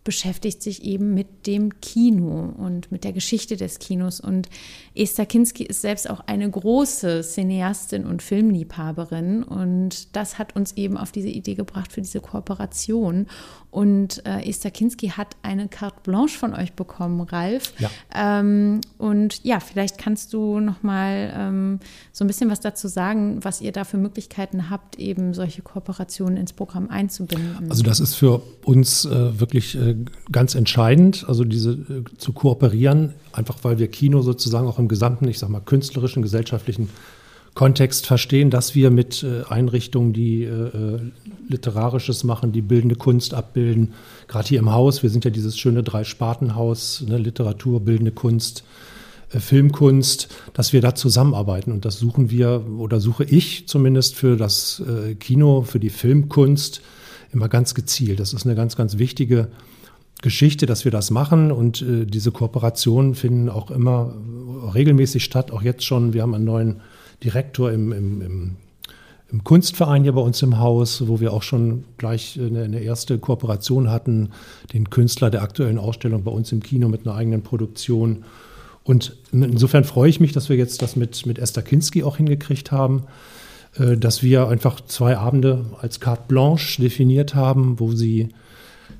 Speaker 2: beschäftigt sich eben mit dem Kino und mit der Geschichte des Kinos. Und Esther Kinski ist selbst auch eine große Cineastin und Filmliebhaberin. Und das hat uns eben auf diese Idee gebracht für diese Kooperation. Und äh, Esther Kinski hat eine Carte Blanche von euch bekommen, Ralf. Ja. Ähm, und ja, vielleicht kannst du noch mal ähm, so ein bisschen was dazu sagen, was ihr da für Möglichkeiten habt, eben solche Kooperationen ins Programm einzubinden.
Speaker 3: Also das ist für uns äh, wirklich äh, ganz entscheidend, also diese äh, zu kooperieren, einfach weil wir Kino sozusagen auch im gesamten, ich sag mal, künstlerischen, gesellschaftlichen Kontext verstehen, dass wir mit äh, Einrichtungen, die äh, Literarisches machen, die bildende Kunst abbilden, gerade hier im Haus, wir sind ja dieses schöne Drei-Sparten-Haus, ne, Literatur, bildende Kunst, äh, Filmkunst, dass wir da zusammenarbeiten. Und das suchen wir oder suche ich zumindest für das äh, Kino, für die Filmkunst immer ganz gezielt. Das ist eine ganz, ganz wichtige Geschichte, dass wir das machen und äh, diese Kooperationen finden auch immer regelmäßig statt, auch jetzt schon. Wir haben einen neuen Direktor im, im, im, im, Kunstverein hier bei uns im Haus, wo wir auch schon gleich eine, eine, erste Kooperation hatten, den Künstler der aktuellen Ausstellung bei uns im Kino mit einer eigenen Produktion. Und insofern freue ich mich, dass wir jetzt das mit, mit Esther Kinski auch hingekriegt haben, äh, dass wir einfach zwei Abende als Carte Blanche definiert haben, wo sie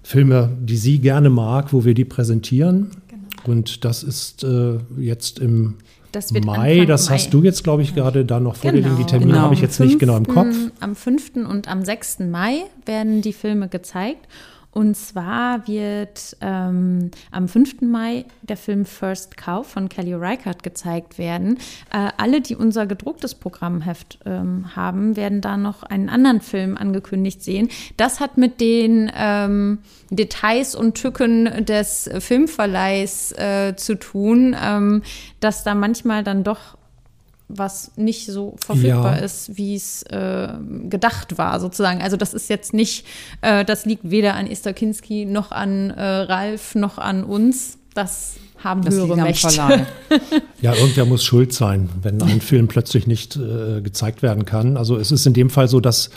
Speaker 3: Filme, die sie gerne mag, wo wir die präsentieren. Genau. Und das ist äh, jetzt im Mai, Anfang das Mai. hast du jetzt, glaube ich, gerade da noch vor genau. dir Die Termine genau. habe ich jetzt 5. nicht genau im Kopf.
Speaker 2: Am 5. und am 6. Mai werden die Filme gezeigt. Und zwar wird ähm, am 5. Mai der Film First Cow von Kelly Reichardt gezeigt werden. Äh, alle, die unser gedrucktes Programmheft ähm, haben, werden da noch einen anderen Film angekündigt sehen. Das hat mit den ähm, Details und Tücken des Filmverleihs äh, zu tun, ähm, dass da manchmal dann doch was nicht so verfügbar ja. ist, wie es äh, gedacht war, sozusagen. Also das ist jetzt nicht, äh, das liegt weder an Esther Kinski noch an äh, Ralf noch an uns. Das haben das höhere Mächte.
Speaker 3: ja, irgendwer muss schuld sein, wenn ein Film plötzlich nicht äh, gezeigt werden kann. Also es ist in dem Fall so, dass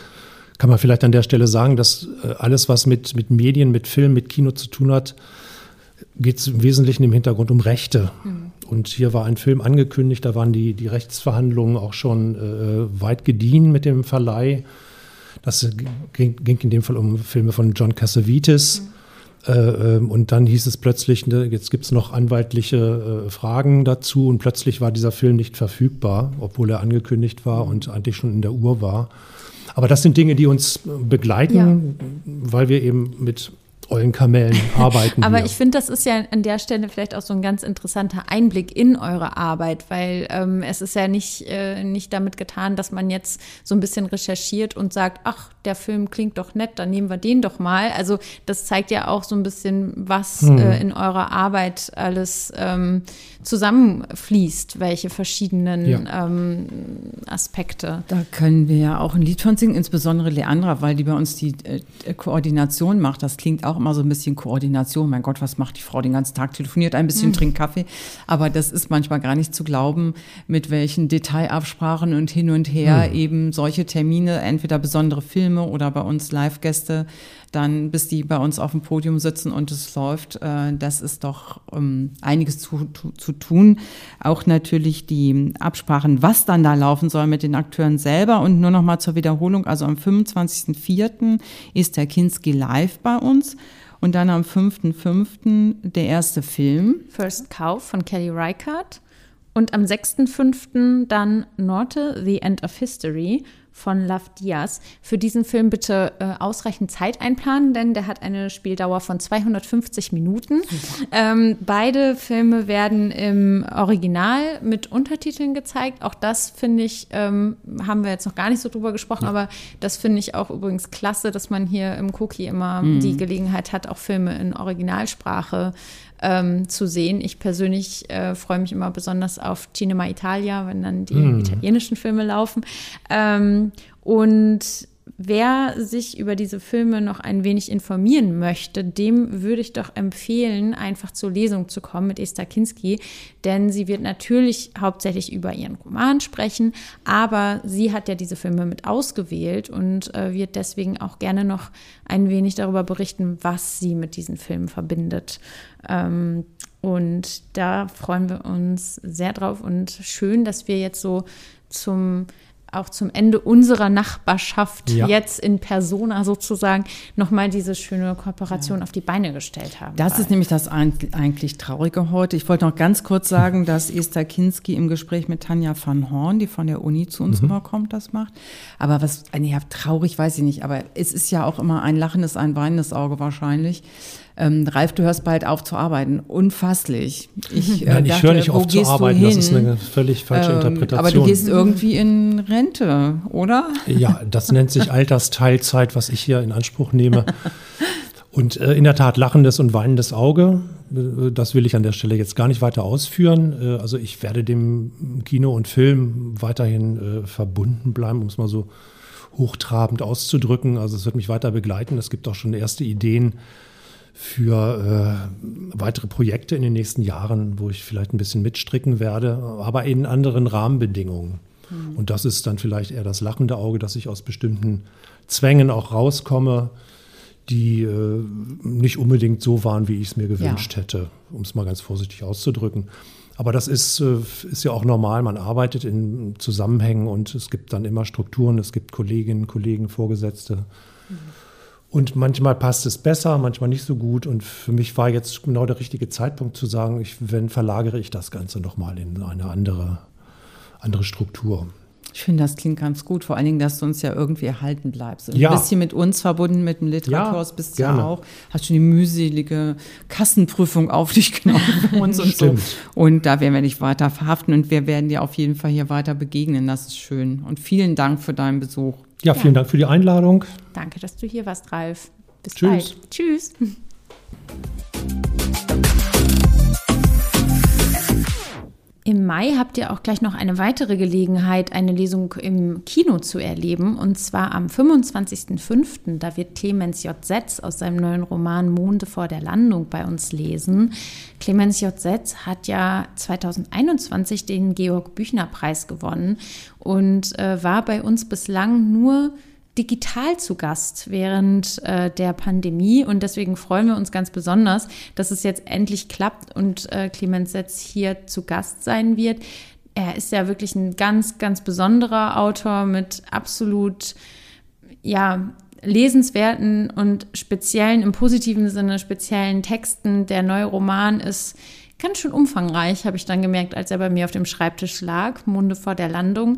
Speaker 3: kann man vielleicht an der Stelle sagen, dass äh, alles, was mit, mit Medien, mit Film, mit Kino zu tun hat, geht es im Wesentlichen im Hintergrund um Rechte. Mhm. Und hier war ein Film angekündigt, da waren die, die Rechtsverhandlungen auch schon äh, weit gediehen mit dem Verleih. Das ging, ging, in dem Fall um Filme von John Cassavetes. Mhm. Äh, ähm, und dann hieß es plötzlich, ne, jetzt gibt es noch anwaltliche äh, Fragen dazu. Und plötzlich war dieser Film nicht verfügbar, obwohl er angekündigt war mhm. und eigentlich schon in der Uhr war. Aber das sind Dinge, die uns begleiten, ja. weil wir eben mit Eulenkamellen arbeiten.
Speaker 2: Aber wir. ich finde, das ist ja an der Stelle vielleicht auch so ein ganz interessanter Einblick in eure Arbeit, weil ähm, es ist ja nicht, äh, nicht damit getan, dass man jetzt so ein bisschen recherchiert und sagt, ach, der Film klingt doch nett, dann nehmen wir den doch mal. Also das zeigt ja auch so ein bisschen, was hm. äh, in eurer Arbeit alles ähm, zusammenfließt, welche verschiedenen ja. ähm, Aspekte.
Speaker 1: Da können wir ja auch ein Lied von singen, insbesondere Leandra, weil die bei uns die äh, Koordination macht. Das klingt auch immer so ein bisschen Koordination. Mein Gott, was macht die Frau den ganzen Tag? Telefoniert ein bisschen, mhm. trinkt Kaffee. Aber das ist manchmal gar nicht zu glauben, mit welchen Detailabsprachen und hin und her mhm. eben solche Termine, entweder besondere Filme oder bei uns Live-Gäste, dann bis die bei uns auf dem Podium sitzen und es läuft, äh, das ist doch ähm, einiges zu, zu, tun. Auch natürlich die Absprachen, was dann da laufen soll mit den Akteuren selber. Und nur noch mal zur Wiederholung, also am 25.04. ist der Kinski live bei uns. Und dann am 5.5. der erste Film.
Speaker 2: First Cow von Kelly Reichardt. Und am 6.5. dann Norte, The End of History von Love Diaz. Für diesen Film bitte äh, ausreichend Zeit einplanen, denn der hat eine Spieldauer von 250 Minuten. Ähm, beide Filme werden im Original mit Untertiteln gezeigt. Auch das finde ich, ähm, haben wir jetzt noch gar nicht so drüber gesprochen, ja. aber das finde ich auch übrigens klasse, dass man hier im Cookie immer mhm. die Gelegenheit hat, auch Filme in Originalsprache ähm, zu sehen. Ich persönlich äh, freue mich immer besonders auf Cinema Italia, wenn dann die mm. italienischen Filme laufen. Ähm, und wer sich über diese Filme noch ein wenig informieren möchte, dem würde ich doch empfehlen, einfach zur Lesung zu kommen mit Esther Kinski, denn sie wird natürlich hauptsächlich über ihren Roman sprechen, aber sie hat ja diese Filme mit ausgewählt und äh, wird deswegen auch gerne noch ein wenig darüber berichten, was sie mit diesen Filmen verbindet. Ähm, und da freuen wir uns sehr drauf und schön, dass wir jetzt so zum auch zum Ende unserer Nachbarschaft ja. jetzt in Persona sozusagen nochmal diese schöne Kooperation ja. auf die Beine gestellt haben.
Speaker 1: Das ist nämlich das eigentlich Traurige heute. Ich wollte noch ganz kurz sagen, dass Esther Kinski im Gespräch mit Tanja van Horn, die von der Uni zu uns mhm. kommt, das macht. Aber was, ja, traurig weiß ich nicht, aber es ist ja auch immer ein lachendes, ein weinendes Auge wahrscheinlich ähm, Ralf, du hörst bald auf zu arbeiten. Unfasslich.
Speaker 3: Ich, äh, Nein, ich höre nicht auf zu arbeiten. Das ist eine völlig falsche ähm, Interpretation.
Speaker 1: Aber du gehst irgendwie in Rente, oder?
Speaker 3: Ja, das nennt sich Altersteilzeit, was ich hier in Anspruch nehme. Und äh, in der Tat lachendes und weinendes Auge. Äh, das will ich an der Stelle jetzt gar nicht weiter ausführen. Äh, also ich werde dem Kino und Film weiterhin verbunden bleiben, um es mal so hochtrabend auszudrücken. Also es wird mich weiter begleiten. Es gibt auch schon erste Ideen, für äh, weitere Projekte in den nächsten Jahren, wo ich vielleicht ein bisschen mitstricken werde, aber in anderen Rahmenbedingungen. Mhm. Und das ist dann vielleicht eher das lachende Auge, dass ich aus bestimmten Zwängen auch rauskomme, die äh, nicht unbedingt so waren, wie ich es mir gewünscht ja. hätte, um es mal ganz vorsichtig auszudrücken. Aber das ist, äh, ist ja auch normal. Man arbeitet in Zusammenhängen und es gibt dann immer Strukturen, es gibt Kolleginnen, Kollegen, Vorgesetzte. Mhm. Und manchmal passt es besser, manchmal nicht so gut. Und für mich war jetzt genau der richtige Zeitpunkt zu sagen, ich, wenn verlagere ich das Ganze nochmal in eine andere, andere Struktur.
Speaker 1: Ich finde, das klingt ganz gut, vor allen Dingen, dass du uns ja irgendwie erhalten bleibst. Ja. Du bist hier mit uns verbunden, mit dem Literaturhaus, bist ja ja auch, hast schon die mühselige Kassenprüfung auf dich genommen für uns und so. Und da werden wir dich weiter verhaften und wir werden dir auf jeden Fall hier weiter begegnen. Das ist schön. Und vielen Dank für deinen Besuch.
Speaker 3: Ja, vielen ja. Dank für die Einladung.
Speaker 2: Danke, dass du hier warst, Ralf.
Speaker 3: Bis Tschüss. bald.
Speaker 2: Tschüss. Im Mai habt ihr auch gleich noch eine weitere Gelegenheit, eine Lesung im Kino zu erleben. Und zwar am 25.05. Da wird Clemens J. Setz aus seinem neuen Roman Monde vor der Landung bei uns lesen. Clemens J. Setz hat ja 2021 den Georg Büchner Preis gewonnen und äh, war bei uns bislang nur digital zu Gast während äh, der Pandemie und deswegen freuen wir uns ganz besonders, dass es jetzt endlich klappt und äh, Clemens Setz hier zu Gast sein wird. Er ist ja wirklich ein ganz, ganz besonderer Autor mit absolut, ja, lesenswerten und speziellen, im positiven Sinne speziellen Texten. Der neue Roman ist ganz schön umfangreich, habe ich dann gemerkt, als er bei mir auf dem Schreibtisch lag, Munde vor der Landung.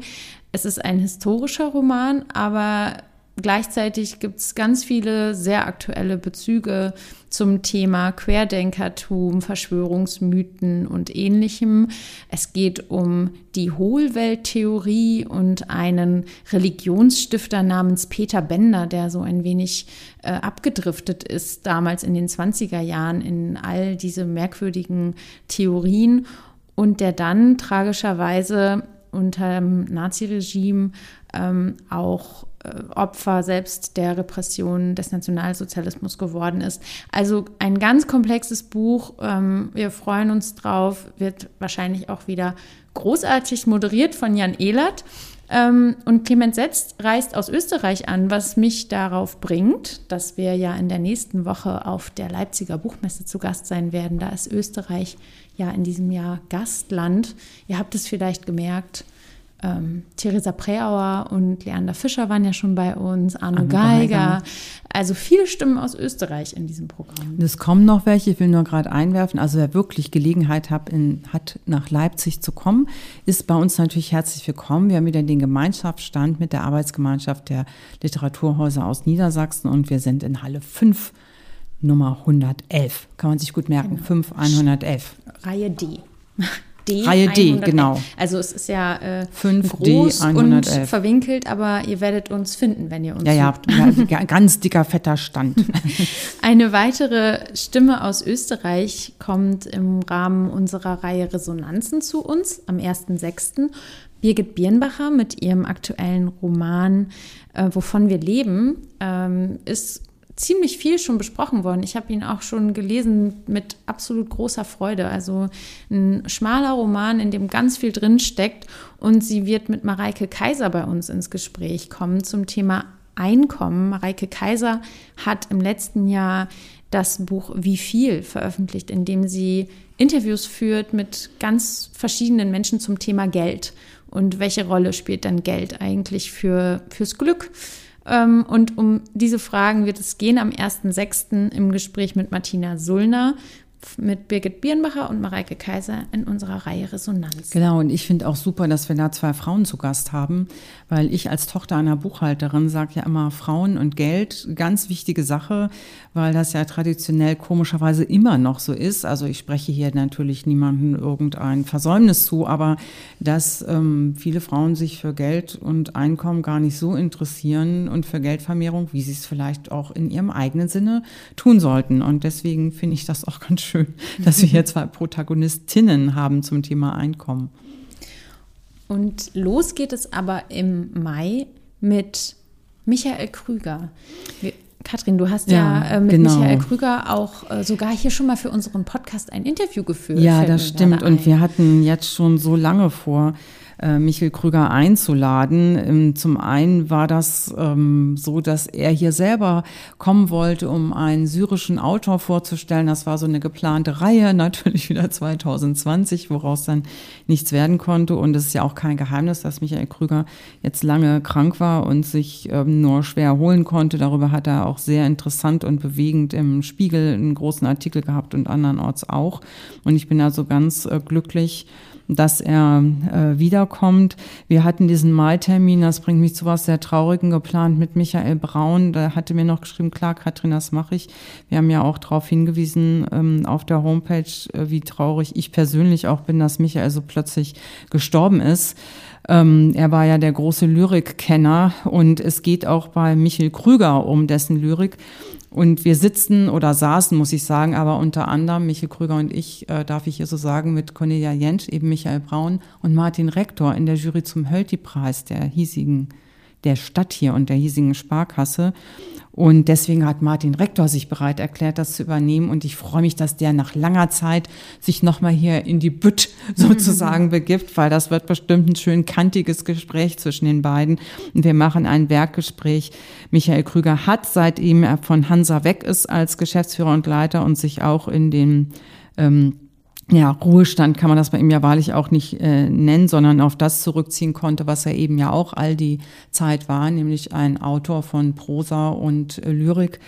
Speaker 2: Es ist ein historischer Roman, aber Gleichzeitig gibt es ganz viele sehr aktuelle Bezüge zum Thema Querdenkertum, Verschwörungsmythen und ähnlichem. Es geht um die Hohlwelttheorie und einen Religionsstifter namens Peter Bender, der so ein wenig äh, abgedriftet ist, damals in den 20er Jahren in all diese merkwürdigen Theorien und der dann tragischerweise unter dem Naziregime ähm, auch äh, Opfer selbst der Repression des Nationalsozialismus geworden ist. Also ein ganz komplexes Buch. Ähm, wir freuen uns drauf, wird wahrscheinlich auch wieder großartig moderiert von Jan Ehlert. Ähm, und Clemens Setz reist aus Österreich an, was mich darauf bringt, dass wir ja in der nächsten Woche auf der Leipziger Buchmesse zu Gast sein werden. Da ist Österreich ja in diesem Jahr Gastland. Ihr habt es vielleicht gemerkt ähm, Theresa Preauer und Leander Fischer waren ja schon bei uns, Arno, Arno Geiger. Geiger. Also viele Stimmen aus Österreich in diesem Programm.
Speaker 1: Es kommen noch welche, ich will nur gerade einwerfen. Also wer wirklich Gelegenheit hat, in, hat, nach Leipzig zu kommen, ist bei uns natürlich herzlich willkommen. Wir haben wieder den Gemeinschaftsstand mit der Arbeitsgemeinschaft der Literaturhäuser aus Niedersachsen und wir sind in Halle 5. Nummer 111. Kann man sich gut merken. Genau. 5, 111.
Speaker 2: Reihe D.
Speaker 1: D. Reihe D, genau.
Speaker 2: Also es ist ja äh, 5 groß und verwinkelt, aber ihr werdet uns finden, wenn ihr uns
Speaker 1: Ja, sucht. ja, ganz dicker, fetter Stand.
Speaker 2: Eine weitere Stimme aus Österreich kommt im Rahmen unserer Reihe Resonanzen zu uns am 1.6. Birgit Birnbacher mit ihrem aktuellen Roman äh, Wovon wir leben ähm, ist ziemlich viel schon besprochen worden. Ich habe ihn auch schon gelesen mit absolut großer Freude. Also ein schmaler Roman, in dem ganz viel drin steckt. Und sie wird mit Mareike Kaiser bei uns ins Gespräch kommen zum Thema Einkommen. Mareike Kaiser hat im letzten Jahr das Buch Wie viel veröffentlicht, in dem sie Interviews führt mit ganz verschiedenen Menschen zum Thema Geld. Und welche Rolle spielt dann Geld eigentlich für, fürs Glück? Ähm, und um diese Fragen wird es gehen am 1.6. im Gespräch mit Martina Sullner mit Birgit Birnbacher und Mareike Kaiser in unserer Reihe Resonanz.
Speaker 1: Genau, und ich finde auch super, dass wir da zwei Frauen zu Gast haben, weil ich als Tochter einer Buchhalterin sage ja immer Frauen und Geld, ganz wichtige Sache, weil das ja traditionell komischerweise immer noch so ist. Also ich spreche hier natürlich niemandem irgendein Versäumnis zu, aber dass ähm, viele Frauen sich für Geld und Einkommen gar nicht so interessieren und für Geldvermehrung, wie sie es vielleicht auch in ihrem eigenen Sinne tun sollten. Und deswegen finde ich das auch ganz schön schön, dass wir hier zwei Protagonistinnen haben zum Thema Einkommen.
Speaker 2: Und los geht es aber im Mai mit Michael Krüger. Wir, Katrin, du hast ja, ja äh, mit genau. Michael Krüger auch äh, sogar hier schon mal für unseren Podcast ein Interview geführt.
Speaker 1: Ja, das stimmt. Und wir hatten jetzt schon so lange vor, äh, Michael Krüger einzuladen. Ähm, zum einen war das ähm, so, dass er hier selber kommen wollte, um einen syrischen Autor vorzustellen. Das war so eine geplante Reihe, natürlich wieder 2020, woraus dann nichts werden konnte. Und es ist ja auch kein Geheimnis, dass Michael Krüger jetzt lange krank war und sich ähm, nur schwer erholen konnte. Darüber hat er auch sehr interessant und bewegend im Spiegel einen großen Artikel gehabt und andernorts auch. Und ich bin also ganz äh, glücklich, dass er äh, wiederkommt. Wir hatten diesen Mai-Termin, das bringt mich zu was sehr Traurigen geplant mit Michael Braun. Da hatte mir noch geschrieben, klar, Katrin, das mache ich. Wir haben ja auch darauf hingewiesen ähm, auf der Homepage, äh, wie traurig ich persönlich auch bin, dass Michael so plötzlich gestorben ist. Ähm, er war ja der große Lyrikkenner und es geht auch bei Michael Krüger um dessen Lyrik. Und wir sitzen oder saßen, muss ich sagen, aber unter anderem Michael Krüger und ich, äh, darf ich hier so sagen, mit Cornelia Jentsch, eben Michael Braun und Martin Rektor in der Jury zum Hölti-Preis der hiesigen, der Stadt hier und der hiesigen Sparkasse. Und deswegen hat Martin Rektor sich bereit erklärt, das zu übernehmen. Und ich freue mich, dass der nach langer Zeit sich nochmal hier in die Bütt sozusagen begibt, weil das wird bestimmt ein schön kantiges Gespräch zwischen den beiden. Und wir machen ein Werkgespräch. Michael Krüger hat, seitdem er von Hansa weg ist als Geschäftsführer und Leiter und sich auch in den ähm, ja, Ruhestand kann man das bei ihm ja wahrlich auch nicht äh, nennen, sondern auf das zurückziehen konnte, was er eben ja auch all die Zeit war, nämlich ein Autor von Prosa und äh, Lyrik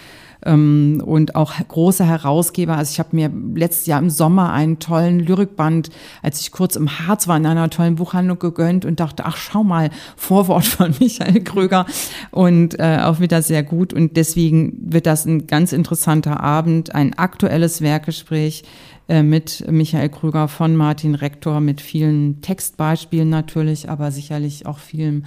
Speaker 1: ähm, und auch großer Herausgeber. Also ich habe mir letztes Jahr im Sommer einen tollen Lyrikband, als ich kurz im Harz war, in einer tollen Buchhandlung gegönnt und dachte, ach schau mal, Vorwort von Michael Kröger und äh, auch wieder sehr gut. Und deswegen wird das ein ganz interessanter Abend, ein aktuelles Werkgespräch mit Michael Krüger von Martin Rektor, mit vielen Textbeispielen natürlich, aber sicherlich auch vielem,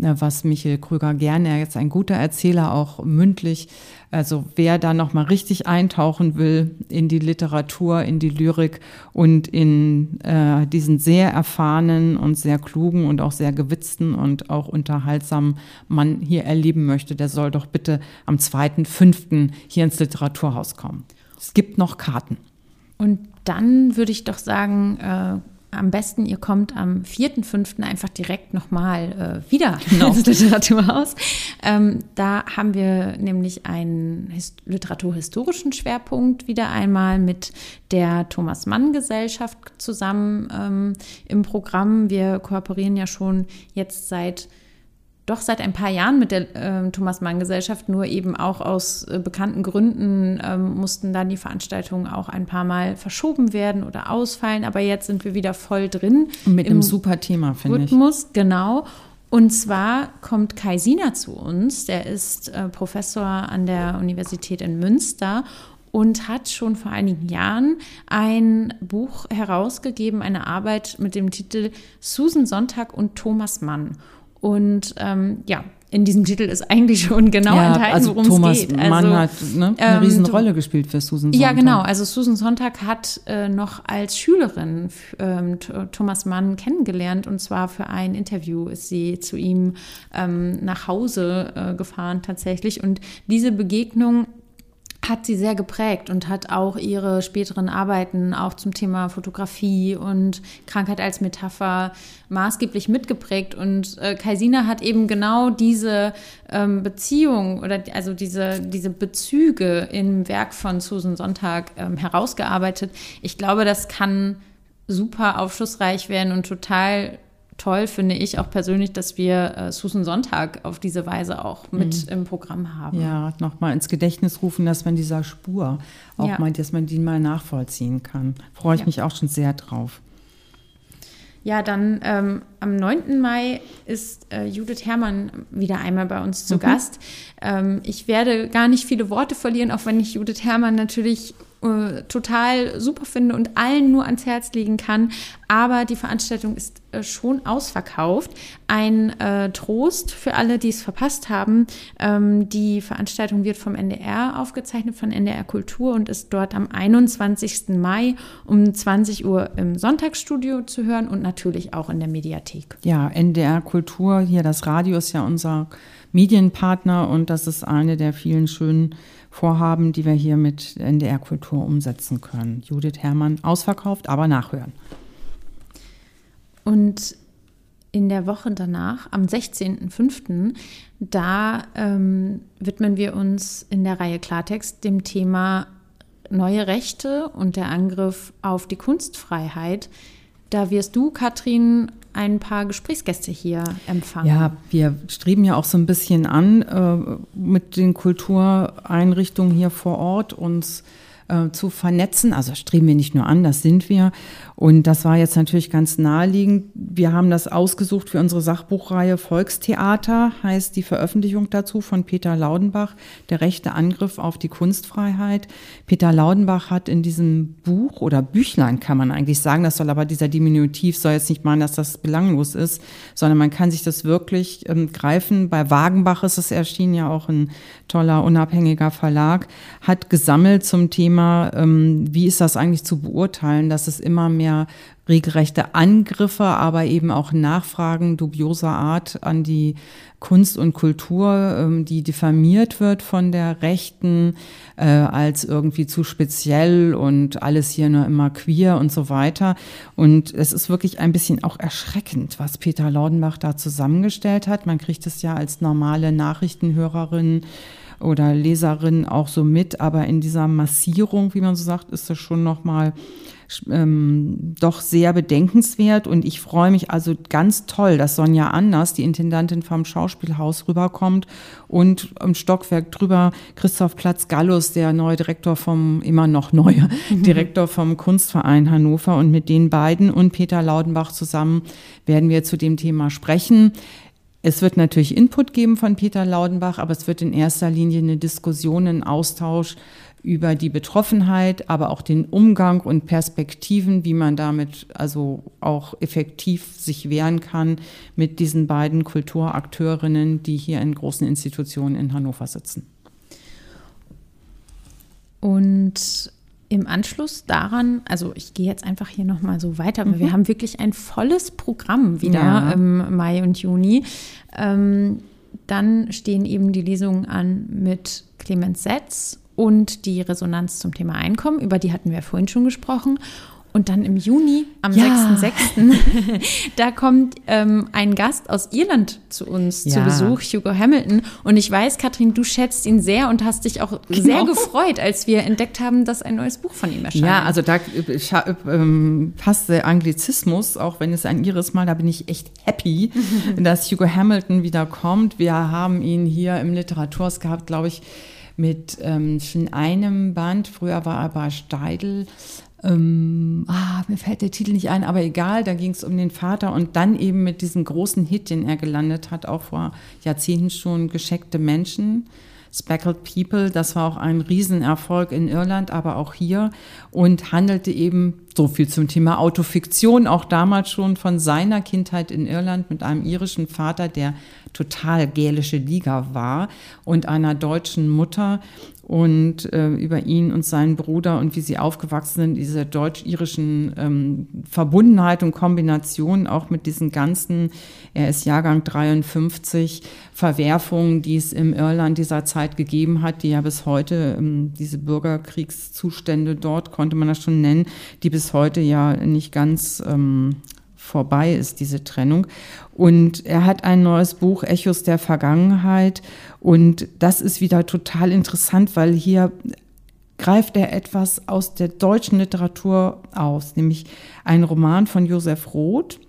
Speaker 1: äh, was Michael Krüger gerne, er ist ein guter Erzähler, auch mündlich. Also wer da nochmal richtig eintauchen will in die Literatur, in die Lyrik und in äh, diesen sehr erfahrenen und sehr klugen und auch sehr gewitzten und auch unterhaltsamen Mann hier erleben möchte, der soll doch bitte am 2.5. hier ins Literaturhaus kommen. Es gibt noch Karten.
Speaker 2: Und dann würde ich doch sagen, äh, am besten, ihr kommt am 4.5. einfach direkt nochmal äh, wieder genau. ins Literaturhaus. Ähm, da haben wir nämlich einen Hist literaturhistorischen Schwerpunkt wieder einmal mit der Thomas Mann Gesellschaft zusammen ähm, im Programm. Wir kooperieren ja schon jetzt seit doch seit ein paar Jahren mit der äh, Thomas Mann Gesellschaft, nur eben auch aus äh, bekannten Gründen ähm, mussten dann die Veranstaltungen auch ein paar Mal verschoben werden oder ausfallen. Aber jetzt sind wir wieder voll drin.
Speaker 1: Mit einem super Thema, finde ich.
Speaker 2: Rhythmus, genau. Und zwar kommt Kai Sina zu uns. Der ist äh, Professor an der Universität in Münster und hat schon vor einigen Jahren ein Buch herausgegeben, eine Arbeit mit dem Titel Susan Sonntag und Thomas Mann. Und ähm, ja, in diesem Titel ist eigentlich schon genau ja, enthalten, also worum es geht.
Speaker 1: Also, Mann hat ne, eine ähm, Riesenrolle gespielt für Susan Sonntag.
Speaker 2: Ja, genau. Also Susan Sonntag hat äh, noch als Schülerin ähm, Thomas Mann kennengelernt und zwar für ein Interview ist sie zu ihm ähm, nach Hause äh, gefahren tatsächlich. Und diese Begegnung hat sie sehr geprägt und hat auch ihre späteren Arbeiten auch zum Thema Fotografie und Krankheit als Metapher maßgeblich mitgeprägt. Und äh, Kaisina hat eben genau diese ähm, Beziehung oder also diese, diese Bezüge im Werk von Susan Sonntag ähm, herausgearbeitet. Ich glaube, das kann super aufschlussreich werden und total toll finde ich auch persönlich, dass wir äh, Susan Sonntag auf diese Weise auch mit mhm. im Programm haben.
Speaker 1: Ja, nochmal ins Gedächtnis rufen, dass man dieser Spur auch ja. meint, dass man die mal nachvollziehen kann. Freue ich ja. mich auch schon sehr drauf.
Speaker 2: Ja, dann ähm, am 9. Mai ist äh, Judith Herrmann wieder einmal bei uns zu mhm. Gast. Ähm, ich werde gar nicht viele Worte verlieren, auch wenn ich Judith Herrmann natürlich äh, total super finde und allen nur ans Herz legen kann. Aber die Veranstaltung ist äh, schon ausverkauft. Ein äh, Trost für alle, die es verpasst haben. Ähm, die Veranstaltung wird vom NDR aufgezeichnet, von NDR Kultur und ist dort am 21. Mai um 20 Uhr im Sonntagsstudio zu hören und natürlich auch in der Mediathek.
Speaker 1: Ja, NDR Kultur, hier das Radio ist ja unser Medienpartner und das ist eine der vielen schönen Vorhaben, die wir hier mit NDR Kultur umsetzen können. Judith Herrmann ausverkauft, aber nachhören.
Speaker 2: Und in der Woche danach, am 16.05., da ähm, widmen wir uns in der Reihe Klartext dem Thema neue Rechte und der Angriff auf die Kunstfreiheit. Da wirst du, Katrin, ein paar Gesprächsgäste hier empfangen.
Speaker 1: Ja, wir streben ja auch so ein bisschen an, äh, mit den Kultureinrichtungen hier vor Ort uns äh, zu vernetzen. Also streben wir nicht nur an, das sind wir. Und das war jetzt natürlich ganz naheliegend. Wir haben das ausgesucht für unsere Sachbuchreihe Volkstheater, heißt die Veröffentlichung dazu von Peter Laudenbach, der rechte Angriff auf die Kunstfreiheit. Peter Laudenbach hat in diesem Buch oder Büchlein kann man eigentlich sagen, das soll aber dieser Diminutiv soll jetzt nicht meinen, dass das belanglos ist, sondern man kann sich das wirklich ähm, greifen. Bei Wagenbach ist es erschienen, ja auch ein toller unabhängiger Verlag, hat gesammelt zum Thema, ähm, wie ist das eigentlich zu beurteilen, dass es immer mehr mehr regelrechte Angriffe, aber eben auch Nachfragen dubioser Art an die Kunst und Kultur, ähm, die diffamiert wird von der Rechten äh, als irgendwie zu speziell und alles hier nur immer queer und so weiter. Und es ist wirklich ein bisschen auch erschreckend, was Peter Laudenbach da zusammengestellt hat. Man kriegt es ja als normale Nachrichtenhörerin oder Leserin auch so mit, aber in dieser Massierung, wie man so sagt, ist das schon noch mal ähm, doch sehr bedenkenswert. Und ich freue mich also ganz toll, dass Sonja Anders, die Intendantin vom Schauspielhaus, rüberkommt und im Stockwerk drüber Christoph Platz-Gallus, der neue Direktor vom, immer noch neue mhm. Direktor vom Kunstverein Hannover. Und mit den beiden und Peter Laudenbach zusammen werden wir zu dem Thema sprechen. Es wird natürlich Input geben von Peter Laudenbach, aber es wird in erster Linie eine Diskussion, ein Austausch über die Betroffenheit, aber auch den Umgang und Perspektiven, wie man damit also auch effektiv sich wehren kann mit diesen beiden Kulturakteurinnen, die hier in großen Institutionen in Hannover sitzen.
Speaker 2: Und im Anschluss daran, also ich gehe jetzt einfach hier nochmal so weiter, aber mhm. wir haben wirklich ein volles Programm wieder ja. im Mai und Juni. Ähm, dann stehen eben die Lesungen an mit Clemens Setz und die Resonanz zum Thema Einkommen, über die hatten wir vorhin schon gesprochen. Und dann im Juni, am ja. 6.6., da kommt ähm, ein Gast aus Irland zu uns ja. zu Besuch, Hugo Hamilton. Und ich weiß, Katrin, du schätzt ihn sehr und hast dich auch genau. sehr gefreut, als wir entdeckt haben, dass ein neues Buch von ihm erscheint.
Speaker 1: Ja, also da ähm, passt der Anglizismus, auch wenn es ein Iris Mal, da bin ich echt happy, dass Hugo Hamilton wieder kommt. Wir haben ihn hier im Literaturs gehabt, glaube ich, mit ähm, schon einem Band. Früher war er bei Steidl. Ähm, ah, mir fällt der Titel nicht ein, aber egal, da ging es um den Vater und dann eben mit diesem großen Hit, den er gelandet hat, auch vor Jahrzehnten schon gescheckte Menschen. Speckled People, das war auch ein Riesenerfolg in Irland, aber auch hier und handelte eben so viel zum Thema Autofiktion, auch damals schon von seiner Kindheit in Irland mit einem irischen Vater, der total gälische Liga war und einer deutschen Mutter und äh, über ihn und seinen Bruder und wie sie aufgewachsen sind, diese deutsch-irischen ähm, Verbundenheit und Kombination auch mit diesen ganzen, er ist Jahrgang 53, Verwerfungen, die es im Irland dieser Zeit gegeben hat, die ja bis heute, ähm, diese Bürgerkriegszustände dort, konnte man das schon nennen, die bis heute ja nicht ganz ähm, vorbei ist, diese Trennung. Und er hat ein neues Buch, Echos der Vergangenheit. Und das ist wieder total interessant, weil hier greift er etwas aus der deutschen Literatur aus, nämlich ein Roman von Josef Roth.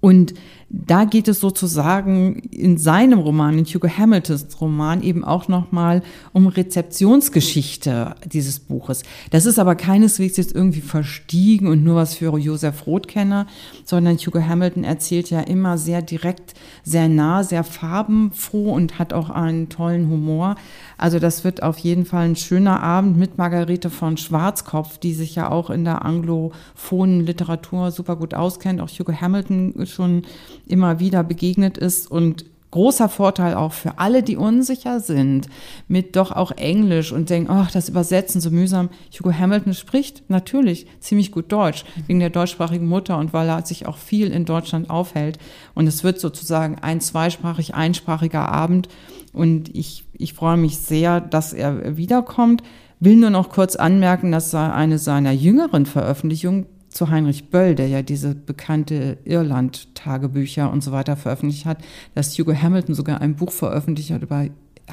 Speaker 1: Und da geht es sozusagen in seinem Roman, in Hugo Hamiltons Roman, eben auch nochmal um Rezeptionsgeschichte dieses Buches. Das ist aber keineswegs jetzt irgendwie verstiegen und nur was für Josef Rothkenner, sondern Hugo Hamilton erzählt ja immer sehr direkt, sehr nah, sehr farbenfroh und hat auch einen tollen Humor. Also das wird auf jeden Fall ein schöner Abend mit Margarete von Schwarzkopf, die sich ja auch in der anglophonen Literatur super gut auskennt, auch Hugo Hamilton schon immer wieder begegnet ist und großer Vorteil auch für alle, die unsicher sind, mit doch auch Englisch und denken, ach, das Übersetzen so mühsam. Hugo Hamilton spricht natürlich ziemlich gut Deutsch, wegen der deutschsprachigen Mutter und weil er sich auch viel in Deutschland aufhält. Und es wird sozusagen ein zweisprachig, einsprachiger Abend. Und ich, ich freue mich sehr, dass er wiederkommt. Will nur noch kurz anmerken, dass eine seiner jüngeren Veröffentlichungen zu Heinrich Böll, der ja diese bekannte Irland-Tagebücher und so weiter veröffentlicht hat, dass Hugo Hamilton sogar ein Buch veröffentlicht hat über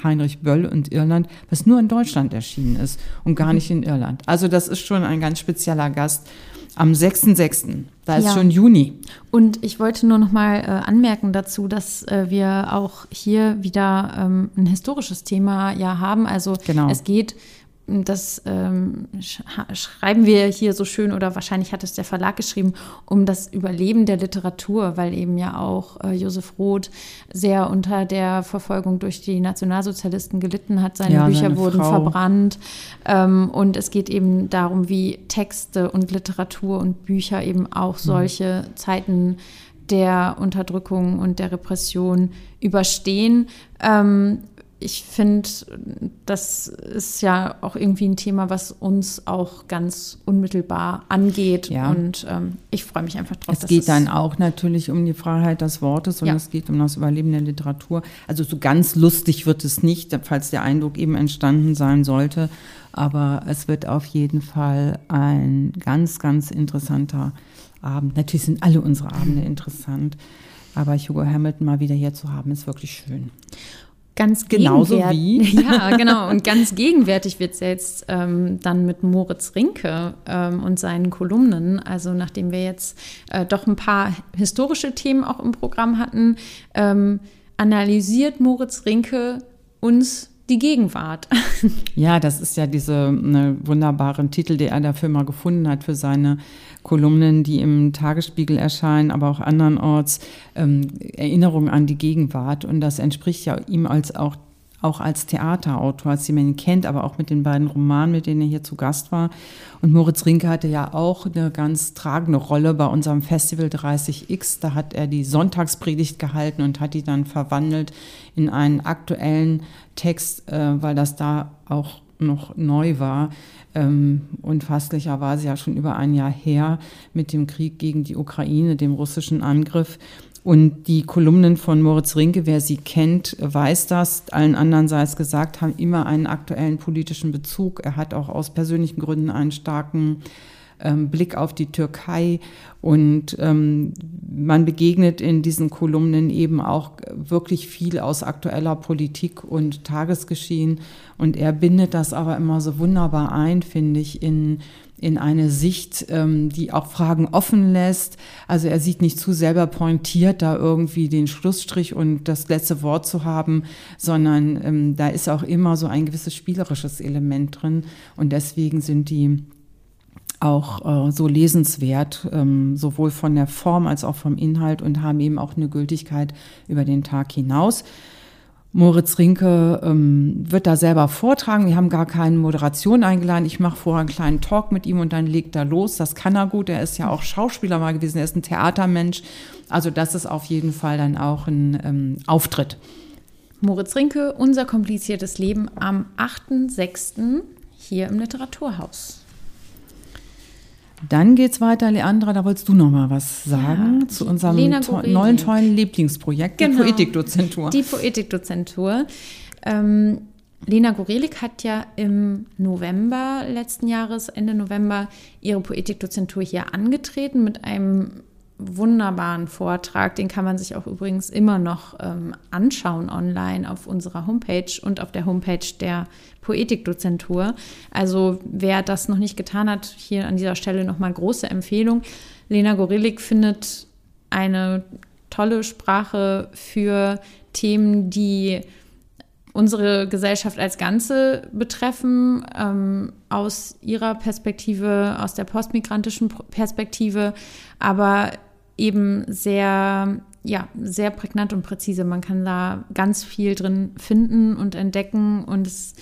Speaker 1: Heinrich Böll und Irland, was nur in Deutschland erschienen ist und gar nicht in Irland. Also das ist schon ein ganz spezieller Gast. Am 6.6., da ist ja. schon Juni.
Speaker 2: Und ich wollte nur noch mal äh, anmerken dazu, dass äh, wir auch hier wieder ähm, ein historisches Thema ja haben. Also genau. es geht das ähm, schreiben wir hier so schön oder wahrscheinlich hat es der Verlag geschrieben, um das Überleben der Literatur, weil eben ja auch äh, Josef Roth sehr unter der Verfolgung durch die Nationalsozialisten gelitten hat. Seine ja, Bücher seine wurden Frau. verbrannt ähm, und es geht eben darum, wie Texte und Literatur und Bücher eben auch mhm. solche mhm. Zeiten der Unterdrückung und der Repression überstehen. Ähm, ich finde, das ist ja auch irgendwie ein Thema, was uns auch ganz unmittelbar angeht. Ja. Und ähm, ich freue mich einfach drauf.
Speaker 1: Es geht dann auch natürlich um die Freiheit des Wortes und ja. es geht um das Überleben der Literatur. Also so ganz lustig wird es nicht, falls der Eindruck eben entstanden sein sollte. Aber es wird auf jeden Fall ein ganz, ganz interessanter Abend. Natürlich sind alle unsere Abende interessant. Aber Hugo Hamilton mal wieder hier zu haben, ist wirklich schön.
Speaker 2: Ganz genauso wie. Ja, genau. Und ganz gegenwärtig wird es jetzt ähm, dann mit Moritz Rinke ähm, und seinen Kolumnen. Also nachdem wir jetzt äh, doch ein paar historische Themen auch im Programm hatten, ähm, analysiert Moritz Rinke uns die Gegenwart.
Speaker 1: Ja, das ist ja diese ne, wunderbaren Titel, die er dafür mal gefunden hat für seine Kolumnen, die im Tagesspiegel erscheinen, aber auch andernorts, ähm, Erinnerung an die Gegenwart. Und das entspricht ja ihm als auch auch als Theaterautor, als jemand kennt, aber auch mit den beiden Romanen, mit denen er hier zu Gast war. Und Moritz Rinke hatte ja auch eine ganz tragende Rolle bei unserem Festival 30X. Da hat er die Sonntagspredigt gehalten und hat die dann verwandelt in einen aktuellen Text, äh, weil das da auch noch neu war. Ähm, unfasslicherweise ja schon über ein Jahr her mit dem Krieg gegen die Ukraine, dem russischen Angriff. Und die Kolumnen von Moritz Rinke, wer sie kennt, weiß das. Allen anderen sei es gesagt, haben immer einen aktuellen politischen Bezug. Er hat auch aus persönlichen Gründen einen starken ähm, Blick auf die Türkei. Und ähm, man begegnet in diesen Kolumnen eben auch wirklich viel aus aktueller Politik und Tagesgeschehen. Und er bindet das aber immer so wunderbar ein, finde ich, in in eine Sicht, ähm, die auch Fragen offen lässt. Also er sieht nicht zu selber pointiert, da irgendwie den Schlussstrich und das letzte Wort zu haben, sondern ähm, da ist auch immer so ein gewisses spielerisches Element drin. Und deswegen sind die auch äh, so lesenswert, ähm, sowohl von der Form als auch vom Inhalt und haben eben auch eine Gültigkeit über den Tag hinaus. Moritz Rinke ähm, wird da selber vortragen. Wir haben gar keine Moderation eingeladen. Ich mache vorher einen kleinen Talk mit ihm und dann legt er los. Das kann er gut. Er ist ja auch Schauspieler mal gewesen. Er ist ein Theatermensch. Also das ist auf jeden Fall dann auch ein ähm, Auftritt.
Speaker 2: Moritz Rinke, unser kompliziertes Leben am 8.6. hier im Literaturhaus.
Speaker 1: Dann geht's weiter, Leandra, da wolltest du noch mal was sagen ja, zu unserem to neuen tollen Lieblingsprojekt, genau. der Poetikdozentur.
Speaker 2: Die Poetikdozentur. Ähm, Lena Gorelik hat ja im November letzten Jahres, Ende November, ihre Poetikdozentur hier angetreten mit einem wunderbaren Vortrag. Den kann man sich auch übrigens immer noch ähm, anschauen online auf unserer Homepage und auf der Homepage der Poetikdozentur. Also wer das noch nicht getan hat, hier an dieser Stelle nochmal große Empfehlung. Lena Gorillik findet eine tolle Sprache für Themen, die unsere Gesellschaft als Ganze betreffen, ähm, aus ihrer Perspektive, aus der postmigrantischen Perspektive, aber eben sehr, ja, sehr prägnant und präzise. Man kann da ganz viel drin finden und entdecken. Und es,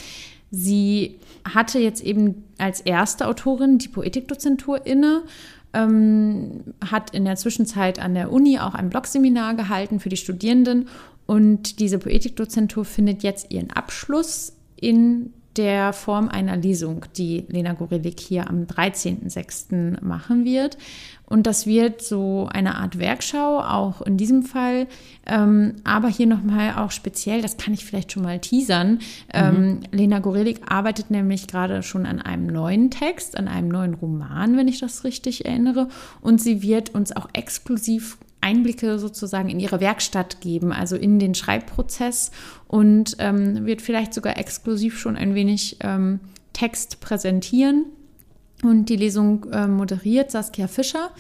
Speaker 2: sie hatte jetzt eben als erste Autorin die Poetikdozentur inne. Ähm, hat in der Zwischenzeit an der Uni auch ein Blogseminar gehalten für die Studierenden und diese Poetikdozentur findet jetzt ihren Abschluss in der Form einer Lesung, die Lena Gorelik hier am 13.06. machen wird. Und das wird so eine Art Werkschau, auch in diesem Fall. Ähm, aber hier nochmal auch speziell, das kann ich vielleicht schon mal teasern. Mhm. Ähm, Lena Gorelik arbeitet nämlich gerade schon an einem neuen Text, an einem neuen Roman, wenn ich das richtig erinnere. Und sie wird uns auch exklusiv Einblicke sozusagen in ihre Werkstatt geben, also in den Schreibprozess und ähm, wird vielleicht sogar exklusiv schon ein wenig ähm, Text präsentieren. Und die Lesung äh, moderiert Saskia Fischer,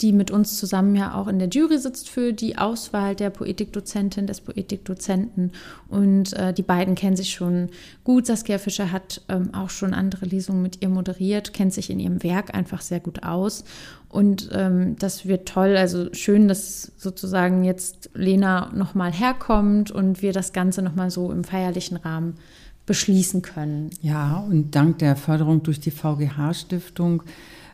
Speaker 2: die mit uns zusammen ja auch in der Jury sitzt für die Auswahl der Poetikdozentin, des Poetikdozenten. Und äh, die beiden kennen sich schon gut. Saskia Fischer hat ähm, auch schon andere Lesungen mit ihr moderiert, kennt sich in ihrem Werk einfach sehr gut aus. Und ähm, das wird toll. Also schön, dass sozusagen jetzt Lena nochmal herkommt und wir das Ganze nochmal so im feierlichen Rahmen beschließen können.
Speaker 1: Ja, und dank der Förderung durch die VGH-Stiftung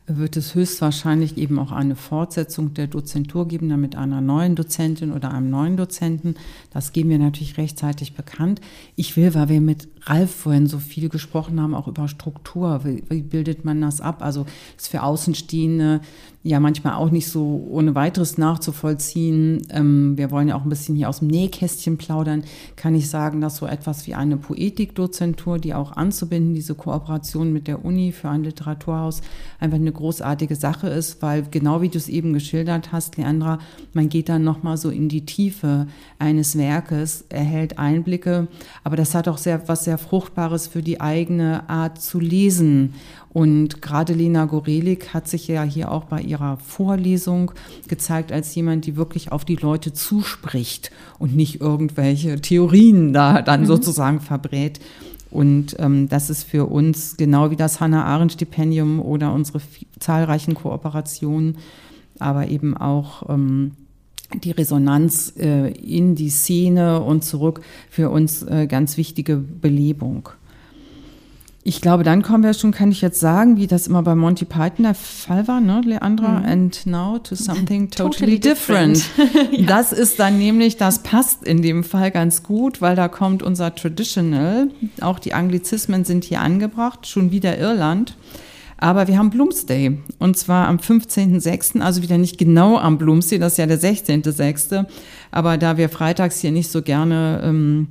Speaker 1: wird es höchstwahrscheinlich eben auch eine Fortsetzung der Dozentur geben, dann mit einer neuen Dozentin oder einem neuen Dozenten. Das geben wir natürlich rechtzeitig bekannt. Ich will, weil wir mit Ralf vorhin so viel gesprochen haben, auch über Struktur. Wie, wie bildet man das ab? Also ist für Außenstehende ja manchmal auch nicht so ohne weiteres nachzuvollziehen. Ähm, wir wollen ja auch ein bisschen hier aus dem Nähkästchen plaudern. Kann ich sagen, dass so etwas wie eine Poetikdozentur, die auch anzubinden, diese Kooperation mit der Uni für ein Literaturhaus, einfach eine großartige Sache ist, weil genau wie du es eben geschildert hast, Leandra, man geht dann nochmal so in die Tiefe eines Werkes, erhält Einblicke, aber das hat auch sehr was sehr Fruchtbares für die eigene Art zu lesen. Und gerade Lena Gorelik hat sich ja hier auch bei ihrer Vorlesung gezeigt als jemand, die wirklich auf die Leute zuspricht und nicht irgendwelche Theorien da dann mhm. sozusagen verbrät. Und ähm, das ist für uns genau wie das Hannah-Arendt-Stipendium oder unsere zahlreichen Kooperationen, aber eben auch ähm, die Resonanz äh, in die Szene und zurück für uns äh, ganz wichtige Belebung. Ich glaube, dann kommen wir schon, kann ich jetzt sagen, wie das immer bei Monty Python der Fall war, ne, Leandra? Mhm. And now to something totally, totally different. different. ja. Das ist dann nämlich, das passt in dem Fall ganz gut, weil da kommt unser Traditional. Auch die Anglizismen sind hier angebracht, schon wieder Irland. Aber wir haben Bloomsday und zwar am 15.06., also wieder nicht genau am Bloomsday, das ist ja der 16.06., aber da wir freitags hier nicht so gerne ähm,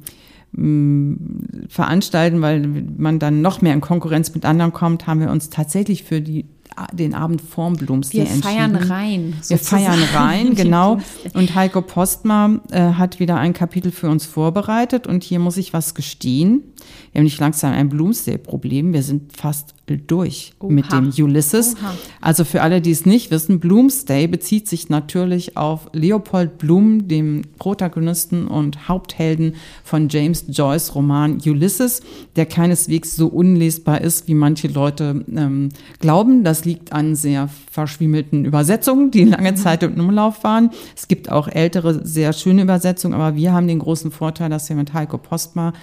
Speaker 1: veranstalten, weil man dann noch mehr in Konkurrenz mit anderen kommt, haben wir uns tatsächlich für die den Abend vorm Bloomsday
Speaker 2: entschieden. Wir feiern rein.
Speaker 1: Wir feiern rein, genau. Und Heiko Postma äh, hat wieder ein Kapitel für uns vorbereitet und hier muss ich was gestehen. Wir haben nicht langsam ein Bloomsday-Problem. Wir sind fast durch Oha. mit dem Ulysses. Oha. Also für alle, die es nicht wissen, Bloomsday bezieht sich natürlich auf Leopold Bloom, dem Protagonisten und Haupthelden von James Joyce Roman Ulysses, der keineswegs so unlesbar ist, wie manche Leute ähm, glauben. Das liegt an sehr verschwiemelten Übersetzungen, die lange mhm. Zeit im Umlauf waren. Es gibt auch ältere, sehr schöne Übersetzungen, aber wir haben den großen Vorteil, dass wir mit Heiko Postma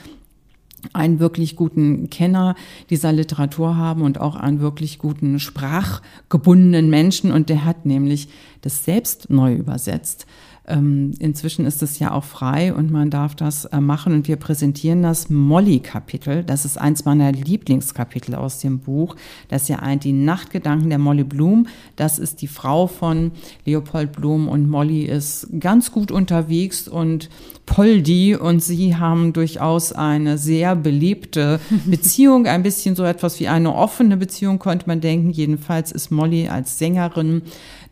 Speaker 1: einen wirklich guten Kenner dieser Literatur haben und auch einen wirklich guten sprachgebundenen Menschen. Und der hat nämlich das selbst neu übersetzt. Ähm, inzwischen ist es ja auch frei und man darf das äh, machen. Und wir präsentieren das Molly-Kapitel. Das ist eins meiner Lieblingskapitel aus dem Buch. Das ist ja ein, die Nachtgedanken der Molly Bloom. Das ist die Frau von Leopold Bloom und Molly ist ganz gut unterwegs und Poldi und sie haben durchaus eine sehr belebte Beziehung. Ein bisschen so etwas wie eine offene Beziehung, könnte man denken. Jedenfalls ist Molly als Sängerin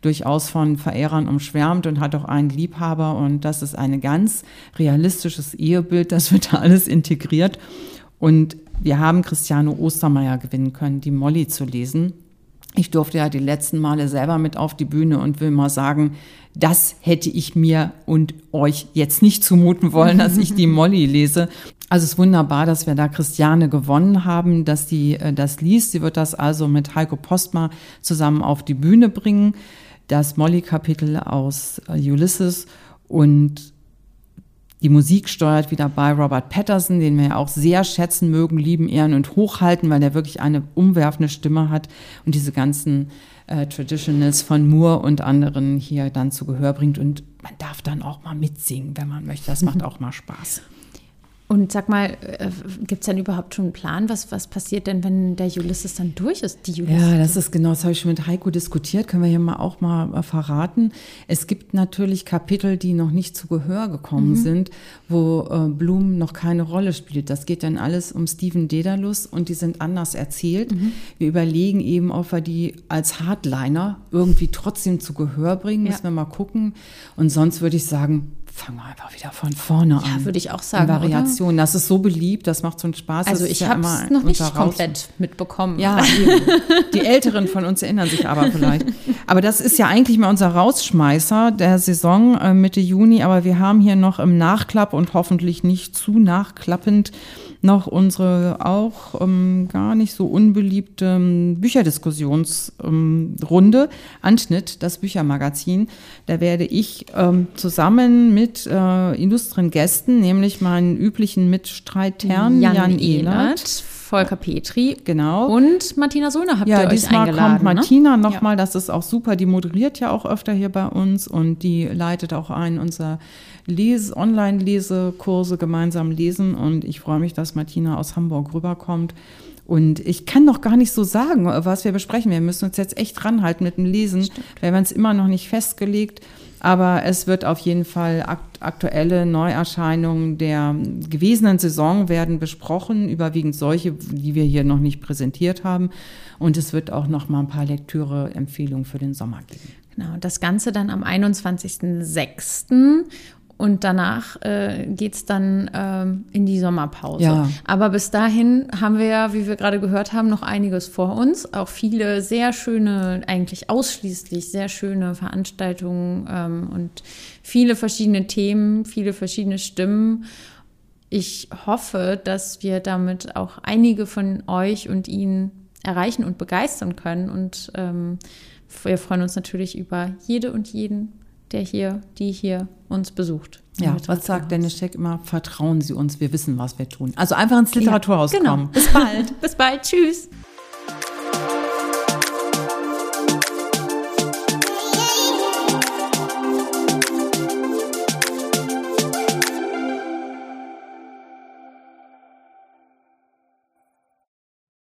Speaker 1: durchaus von Verehrern umschwärmt und hat auch einen Liebhaber. Und das ist ein ganz realistisches Ehebild, das wird da alles integriert. Und wir haben Christiane Ostermeier gewinnen können, die Molly zu lesen. Ich durfte ja die letzten Male selber mit auf die Bühne und will mal sagen, das hätte ich mir und euch jetzt nicht zumuten wollen, dass ich die Molly lese. Also es ist wunderbar, dass wir da Christiane gewonnen haben, dass sie äh, das liest. Sie wird das also mit Heiko Postma zusammen auf die Bühne bringen das Molly-Kapitel aus äh, Ulysses und die Musik steuert wieder bei Robert Patterson, den wir ja auch sehr schätzen mögen, lieben, ehren und hochhalten, weil der wirklich eine umwerfende Stimme hat und diese ganzen äh, Traditionals von Moore und anderen hier dann zu Gehör bringt. Und man darf dann auch mal mitsingen, wenn man möchte. Das macht auch mal Spaß.
Speaker 2: Und sag mal, äh, gibt es denn überhaupt schon einen Plan? Was, was passiert denn, wenn der Ulysses dann durch ist?
Speaker 1: Die Ulysses? Ja, das ist genau, das habe ich schon mit Heiko diskutiert, können wir hier mal auch mal äh, verraten. Es gibt natürlich Kapitel, die noch nicht zu Gehör gekommen mhm. sind, wo äh, Blum noch keine Rolle spielt. Das geht dann alles um Steven Dedalus und die sind anders erzählt. Mhm. Wir überlegen eben, ob wir die als Hardliner irgendwie trotzdem zu Gehör bringen. Ja. Müssen wir mal gucken. Und sonst würde ich sagen, fangen wir einfach wieder von vorne an.
Speaker 2: Ja, würde ich auch sagen.
Speaker 1: Variation. Das ist so beliebt, das macht so einen Spaß.
Speaker 2: Also ich ja habe es noch nicht komplett mitbekommen.
Speaker 1: Ja, die Älteren von uns erinnern sich aber vielleicht. Aber das ist ja eigentlich mal unser Rausschmeißer der Saison äh, Mitte Juni. Aber wir haben hier noch im Nachklapp und hoffentlich nicht zu nachklappend noch unsere auch ähm, gar nicht so unbeliebte ähm, Bücherdiskussionsrunde, ähm, Anschnitt, das Büchermagazin. Da werde ich ähm, zusammen mit äh, illustren Gästen, nämlich meinen üblichen Mitstreitherrn Jan, Jan Ehlert,
Speaker 2: Volker Petri.
Speaker 1: Genau.
Speaker 2: Und Martina Sohner habt
Speaker 1: ja,
Speaker 2: ihr euch
Speaker 1: diesmal
Speaker 2: eingeladen.
Speaker 1: kommt ne? Martina ne? nochmal, ja. das ist auch super. Die moderiert ja auch öfter hier bei uns und die leitet auch ein unser Lese, Online-Lesekurse gemeinsam lesen und ich freue mich, dass Martina aus Hamburg rüberkommt. Und ich kann noch gar nicht so sagen, was wir besprechen. Wir müssen uns jetzt echt ranhalten mit dem Lesen, Stimmt. weil wir es immer noch nicht festgelegt. Aber es wird auf jeden Fall aktuelle Neuerscheinungen der gewesenen Saison werden besprochen, überwiegend solche, die wir hier noch nicht präsentiert haben. Und es wird auch noch mal ein paar Lektüre-Empfehlungen für den Sommer geben.
Speaker 2: Genau, das Ganze dann am 21.06. Und danach äh, geht es dann ähm, in die Sommerpause. Ja. Aber bis dahin haben wir ja, wie wir gerade gehört haben, noch einiges vor uns. Auch viele sehr schöne, eigentlich ausschließlich sehr schöne Veranstaltungen ähm, und viele verschiedene Themen, viele verschiedene Stimmen. Ich hoffe, dass wir damit auch einige von euch und Ihnen erreichen und begeistern können. Und ähm, wir freuen uns natürlich über jede und jeden, der hier, die hier uns besucht.
Speaker 1: Ja, was sagt Dennis Scheck immer? Vertrauen Sie uns, wir wissen, was wir tun. Also einfach ins Literaturhaus ja, genau. kommen.
Speaker 2: Bis bald. Bis bald. Tschüss.